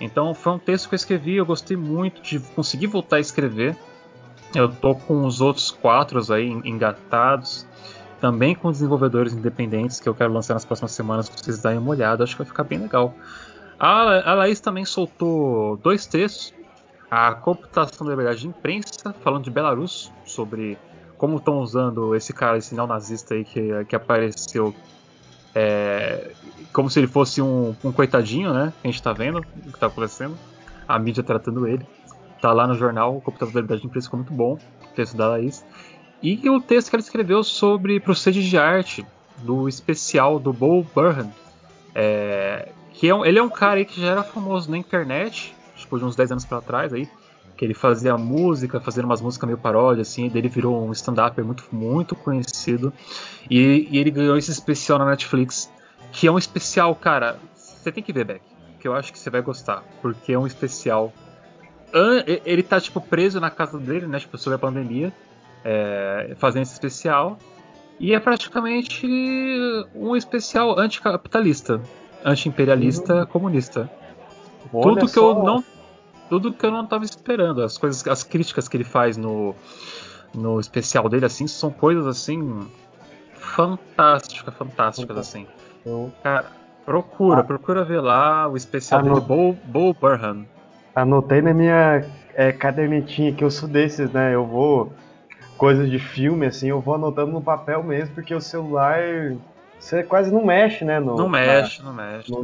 Speaker 2: Então foi um texto que eu escrevi, eu gostei muito de conseguir voltar a escrever. Eu tô com os outros quatro aí engatados, também com desenvolvedores independentes que eu quero lançar nas próximas semanas para vocês darem uma olhada, acho que vai ficar bem legal. A, Laís também soltou dois textos, a computação da liberdade de imprensa, falando de Belarus, sobre como estão usando esse cara, esse neonazista aí que, que apareceu é, como se ele fosse um, um, coitadinho, né? Que a gente tá vendo o que tá acontecendo. A mídia tratando ele. Tá lá no jornal, o Computador da Liberdade de Imprensa ficou muito bom. O texto da Laís. E o texto que ela escreveu sobre procedimentos de arte do especial do Bo Burnham. É, que é um, ele é um cara aí que já era famoso na internet, tipo de uns 10 anos para trás aí, que ele fazia música, fazendo umas músicas meio paródia, assim, dele virou um stand-up muito, muito conhecido. E, e, ele ganhou esse especial na Netflix, que é um especial, cara, você tem que ver, Beck, que eu acho que você vai gostar, porque é um especial. Ele tá, tipo, preso na casa dele, né, tipo, sobre a pandemia, é, fazendo esse especial. E é praticamente um especial anticapitalista, anti-imperialista, uhum. comunista. Olha Tudo que só. eu não tudo que eu não estava esperando. As coisas, as críticas que ele faz no, no especial dele, assim, são coisas assim fantásticas, fantásticas, assim. Cara, procura, ah, procura ver lá o especial anot... dele, Bo, Bo Burhan.
Speaker 3: Anotei na minha é, cadernetinha que eu sou desses, né? Eu vou coisas de filme, assim, eu vou anotando no papel mesmo, porque o celular você quase não mexe, né? No,
Speaker 2: não mexe, na, não mexe.
Speaker 3: No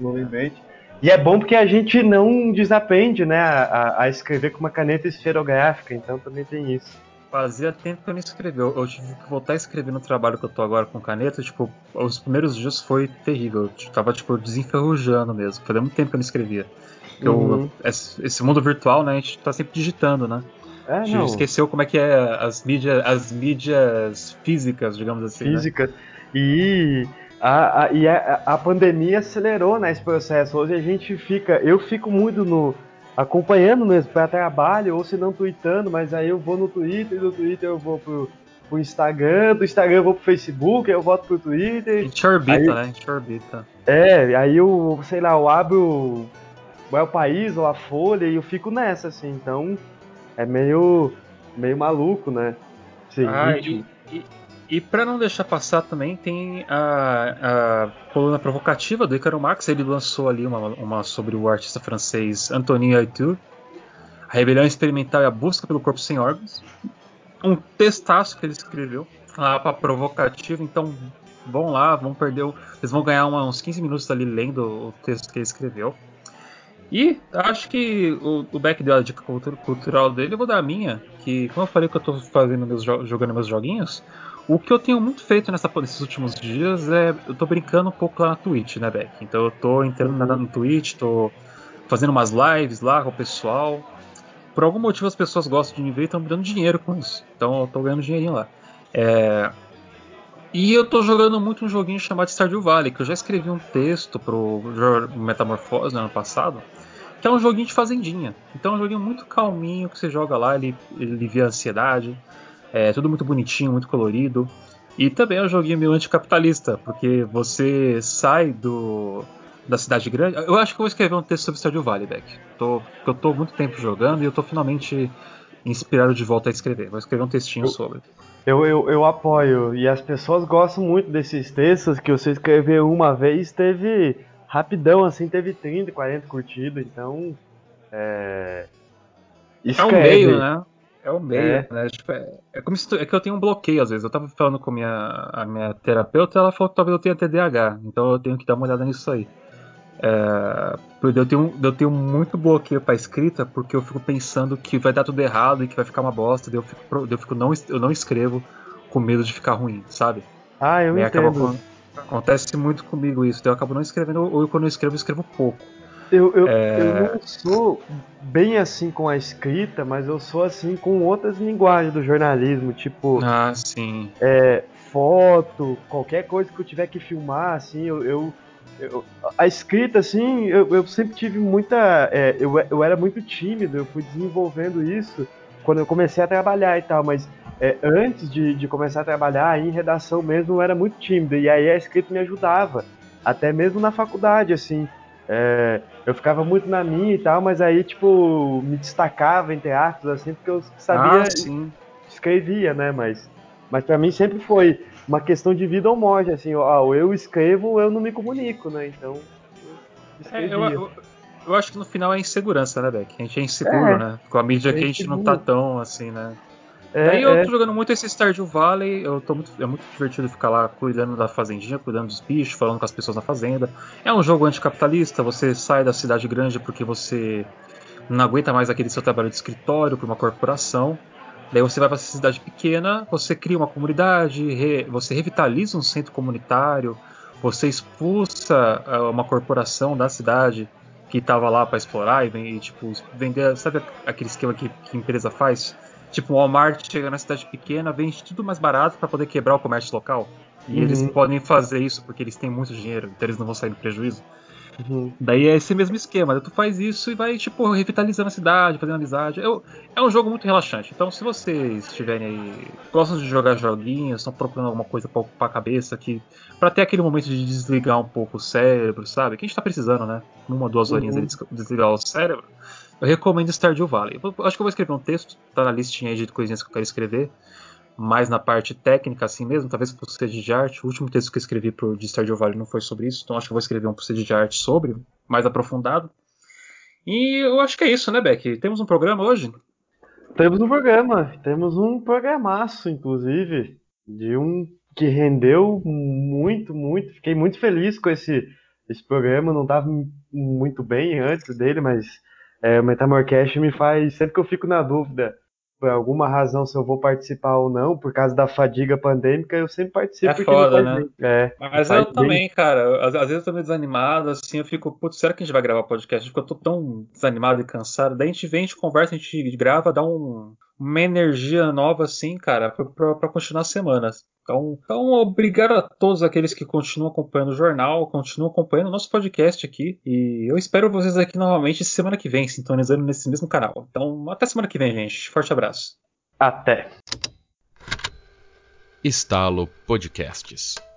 Speaker 3: no lembrete. E é bom porque a gente não desaprende, né, a, a escrever com uma caneta esferográfica, então também tem isso.
Speaker 2: Fazia tempo que eu não escrevi. Eu, eu tive que voltar a escrever no trabalho que eu tô agora com caneta. Tipo, os primeiros dias foi terrível. Eu tava, tipo, desenferrujando mesmo. Fazia muito tempo que eu não escrevia. Uhum. Eu, esse mundo virtual, né, a gente tá sempre digitando, né? É, a gente não. esqueceu como é que é as mídias, as mídias físicas, digamos assim.
Speaker 3: Físicas. Né? E a, a, e a, a pandemia acelerou né, esse processo. Hoje a gente fica, eu fico muito no acompanhando mesmo para trabalho, ou se não tweetando, mas aí eu vou no Twitter, do Twitter eu vou pro, pro Instagram, do Instagram eu vou pro Facebook, aí eu volto pro Twitter. A
Speaker 2: gente orbita, aí, né? A gente orbita.
Speaker 3: É, aí eu, sei lá, eu abro o é o país ou a Folha e eu fico nessa, assim, então é meio, meio maluco, né?
Speaker 2: Esse ah, ritmo. E, e, para não deixar passar também, tem a, a coluna provocativa do Icaro Max. Ele lançou ali uma, uma sobre o artista francês Antonin Arthur, a rebelião experimental e a busca pelo corpo sem órgãos. Um textaço que ele escreveu lá para provocativa. Então vão lá, vão perder. Eles vão ganhar uns 15 minutos ali lendo o texto que ele escreveu. E acho que o, o Beck deu dica cultural dele, eu vou dar a minha, que como eu falei que eu estou fazendo meus, jogando meus joguinhos, o que eu tenho muito feito nessa, nesses últimos dias é. Eu tô brincando um pouco lá na Twitch, né, Beck? Então eu tô entrando na, no Twitch, tô fazendo umas lives lá com o pessoal. Por algum motivo as pessoas gostam de me ver e estão me dando dinheiro com isso. Então eu tô ganhando dinheirinho lá. É... E eu tô jogando muito um joguinho chamado Stardew Valley, que eu já escrevi um texto pro Metamorfose no ano passado, que é um joguinho de fazendinha. Então é um joguinho muito calminho que você joga lá, ele, ele alivia a ansiedade. É tudo muito bonitinho, muito colorido. E também é um joguinho meio anticapitalista, porque você sai do da cidade grande. Eu acho que eu vou escrever um texto sobre Stardew Valley, Beck. Tô, eu tô muito tempo jogando e eu tô finalmente inspirado de volta a escrever. Vou escrever um textinho eu, sobre.
Speaker 3: Eu, eu, eu apoio. E as pessoas gostam muito desses textos que você escreveu uma vez, teve rapidão, assim, teve 30, 40 curtidas, então. É.
Speaker 2: Escreve. É um meio, né? É o meio, é. né? Tipo, é, é, como se tu, é que eu tenho um bloqueio às vezes. Eu tava falando com minha, a minha terapeuta, ela falou que talvez eu tenha TDAH, então eu tenho que dar uma olhada nisso aí. É, eu, tenho, eu tenho muito bloqueio para escrita porque eu fico pensando que vai dar tudo errado e que vai ficar uma bosta, daí eu fico, eu fico não, eu não escrevo com medo de ficar ruim, sabe?
Speaker 3: Ah, eu entendo. Acaba,
Speaker 2: acontece muito comigo isso. Eu acabo não escrevendo, ou quando eu escrevo, eu escrevo pouco.
Speaker 3: Eu, eu, é... eu não sou bem assim com a escrita, mas eu sou assim com outras linguagens do jornalismo, tipo.
Speaker 2: Ah, sim.
Speaker 3: É, foto, qualquer coisa que eu tiver que filmar, assim, eu. eu, eu a escrita, assim, eu, eu sempre tive muita. É, eu, eu era muito tímido, eu fui desenvolvendo isso quando eu comecei a trabalhar e tal, mas é, antes de, de começar a trabalhar em redação mesmo, eu era muito tímido, e aí a escrita me ajudava, até mesmo na faculdade, assim. É, eu ficava muito na minha e tal, mas aí, tipo, me destacava, entre aspas, assim, porque eu sabia,
Speaker 2: ah,
Speaker 3: escrevia, né, mas, mas para mim sempre foi uma questão de vida ou morte, assim, ó, eu escrevo, eu não me comunico, né, então...
Speaker 2: Eu, é, eu, eu, eu, acho que no final é insegurança, né, Beck? A gente é inseguro, é, né? Com a mídia é que a gente não tá tão, assim, né? É, Daí eu é. tô jogando muito esse Stardew Valley, eu tô muito, é muito divertido ficar lá cuidando da fazendinha, cuidando dos bichos, falando com as pessoas na fazenda. É um jogo anticapitalista, você sai da cidade grande porque você não aguenta mais aquele seu trabalho de escritório para uma corporação. Daí você vai para essa cidade pequena, você cria uma comunidade, re, você revitaliza um centro comunitário, você expulsa uh, uma corporação da cidade que estava lá para explorar e, e, tipo vender, sabe aquele esquema que, que a empresa faz? Tipo, o Walmart chega na cidade pequena, vende tudo mais barato para poder quebrar o comércio local. E uhum. eles podem fazer isso porque eles têm muito dinheiro, então eles não vão sair no prejuízo. Uhum. Daí é esse mesmo esquema. Tu faz isso e vai, tipo, revitalizando a cidade, fazendo amizade. Eu, é um jogo muito relaxante. Então, se vocês estiverem aí, gostam de jogar joguinhos, estão procurando alguma coisa pra ocupar a cabeça, que, pra ter aquele momento de desligar um pouco o cérebro, sabe? Que a gente tá precisando, né? Uma, duas horinhas uhum. de desligar o cérebro. Eu recomendo Stardew Valley. Eu acho que eu vou escrever um texto, tá na listinha aí de coisinhas que eu quero escrever, mais na parte técnica assim mesmo, talvez pro CD de arte. O último texto que eu escrevi pro de Stardew Valley não foi sobre isso, então acho que eu vou escrever um pro CD de arte sobre, mais aprofundado. E eu acho que é isso, né, Beck? Temos um programa hoje?
Speaker 3: Temos um programa, temos um programaço, inclusive, de um que rendeu muito, muito. Fiquei muito feliz com esse, esse programa, não estava muito bem antes dele, mas é, o Metamorcast me faz, sempre que eu fico na dúvida, por alguma razão, se eu vou participar ou não, por causa da fadiga pandêmica, eu sempre participo.
Speaker 2: É foda, né? É, Mas eu também, cara, às, às, vezes eu tô meio desanimado, assim, eu fico, putz, será que a gente vai gravar podcast? Porque eu tô tão desanimado e cansado. Daí a gente vem, a gente conversa, a gente grava, dá um, uma energia nova, assim, cara, pra, pra continuar as semanas. Então, então, obrigado a todos aqueles que continuam acompanhando o jornal, continuam acompanhando o nosso podcast aqui. E eu espero vocês aqui novamente semana que vem, sintonizando nesse mesmo canal. Então, até semana que vem, gente. Forte abraço.
Speaker 3: Até.
Speaker 1: Estalo Podcasts.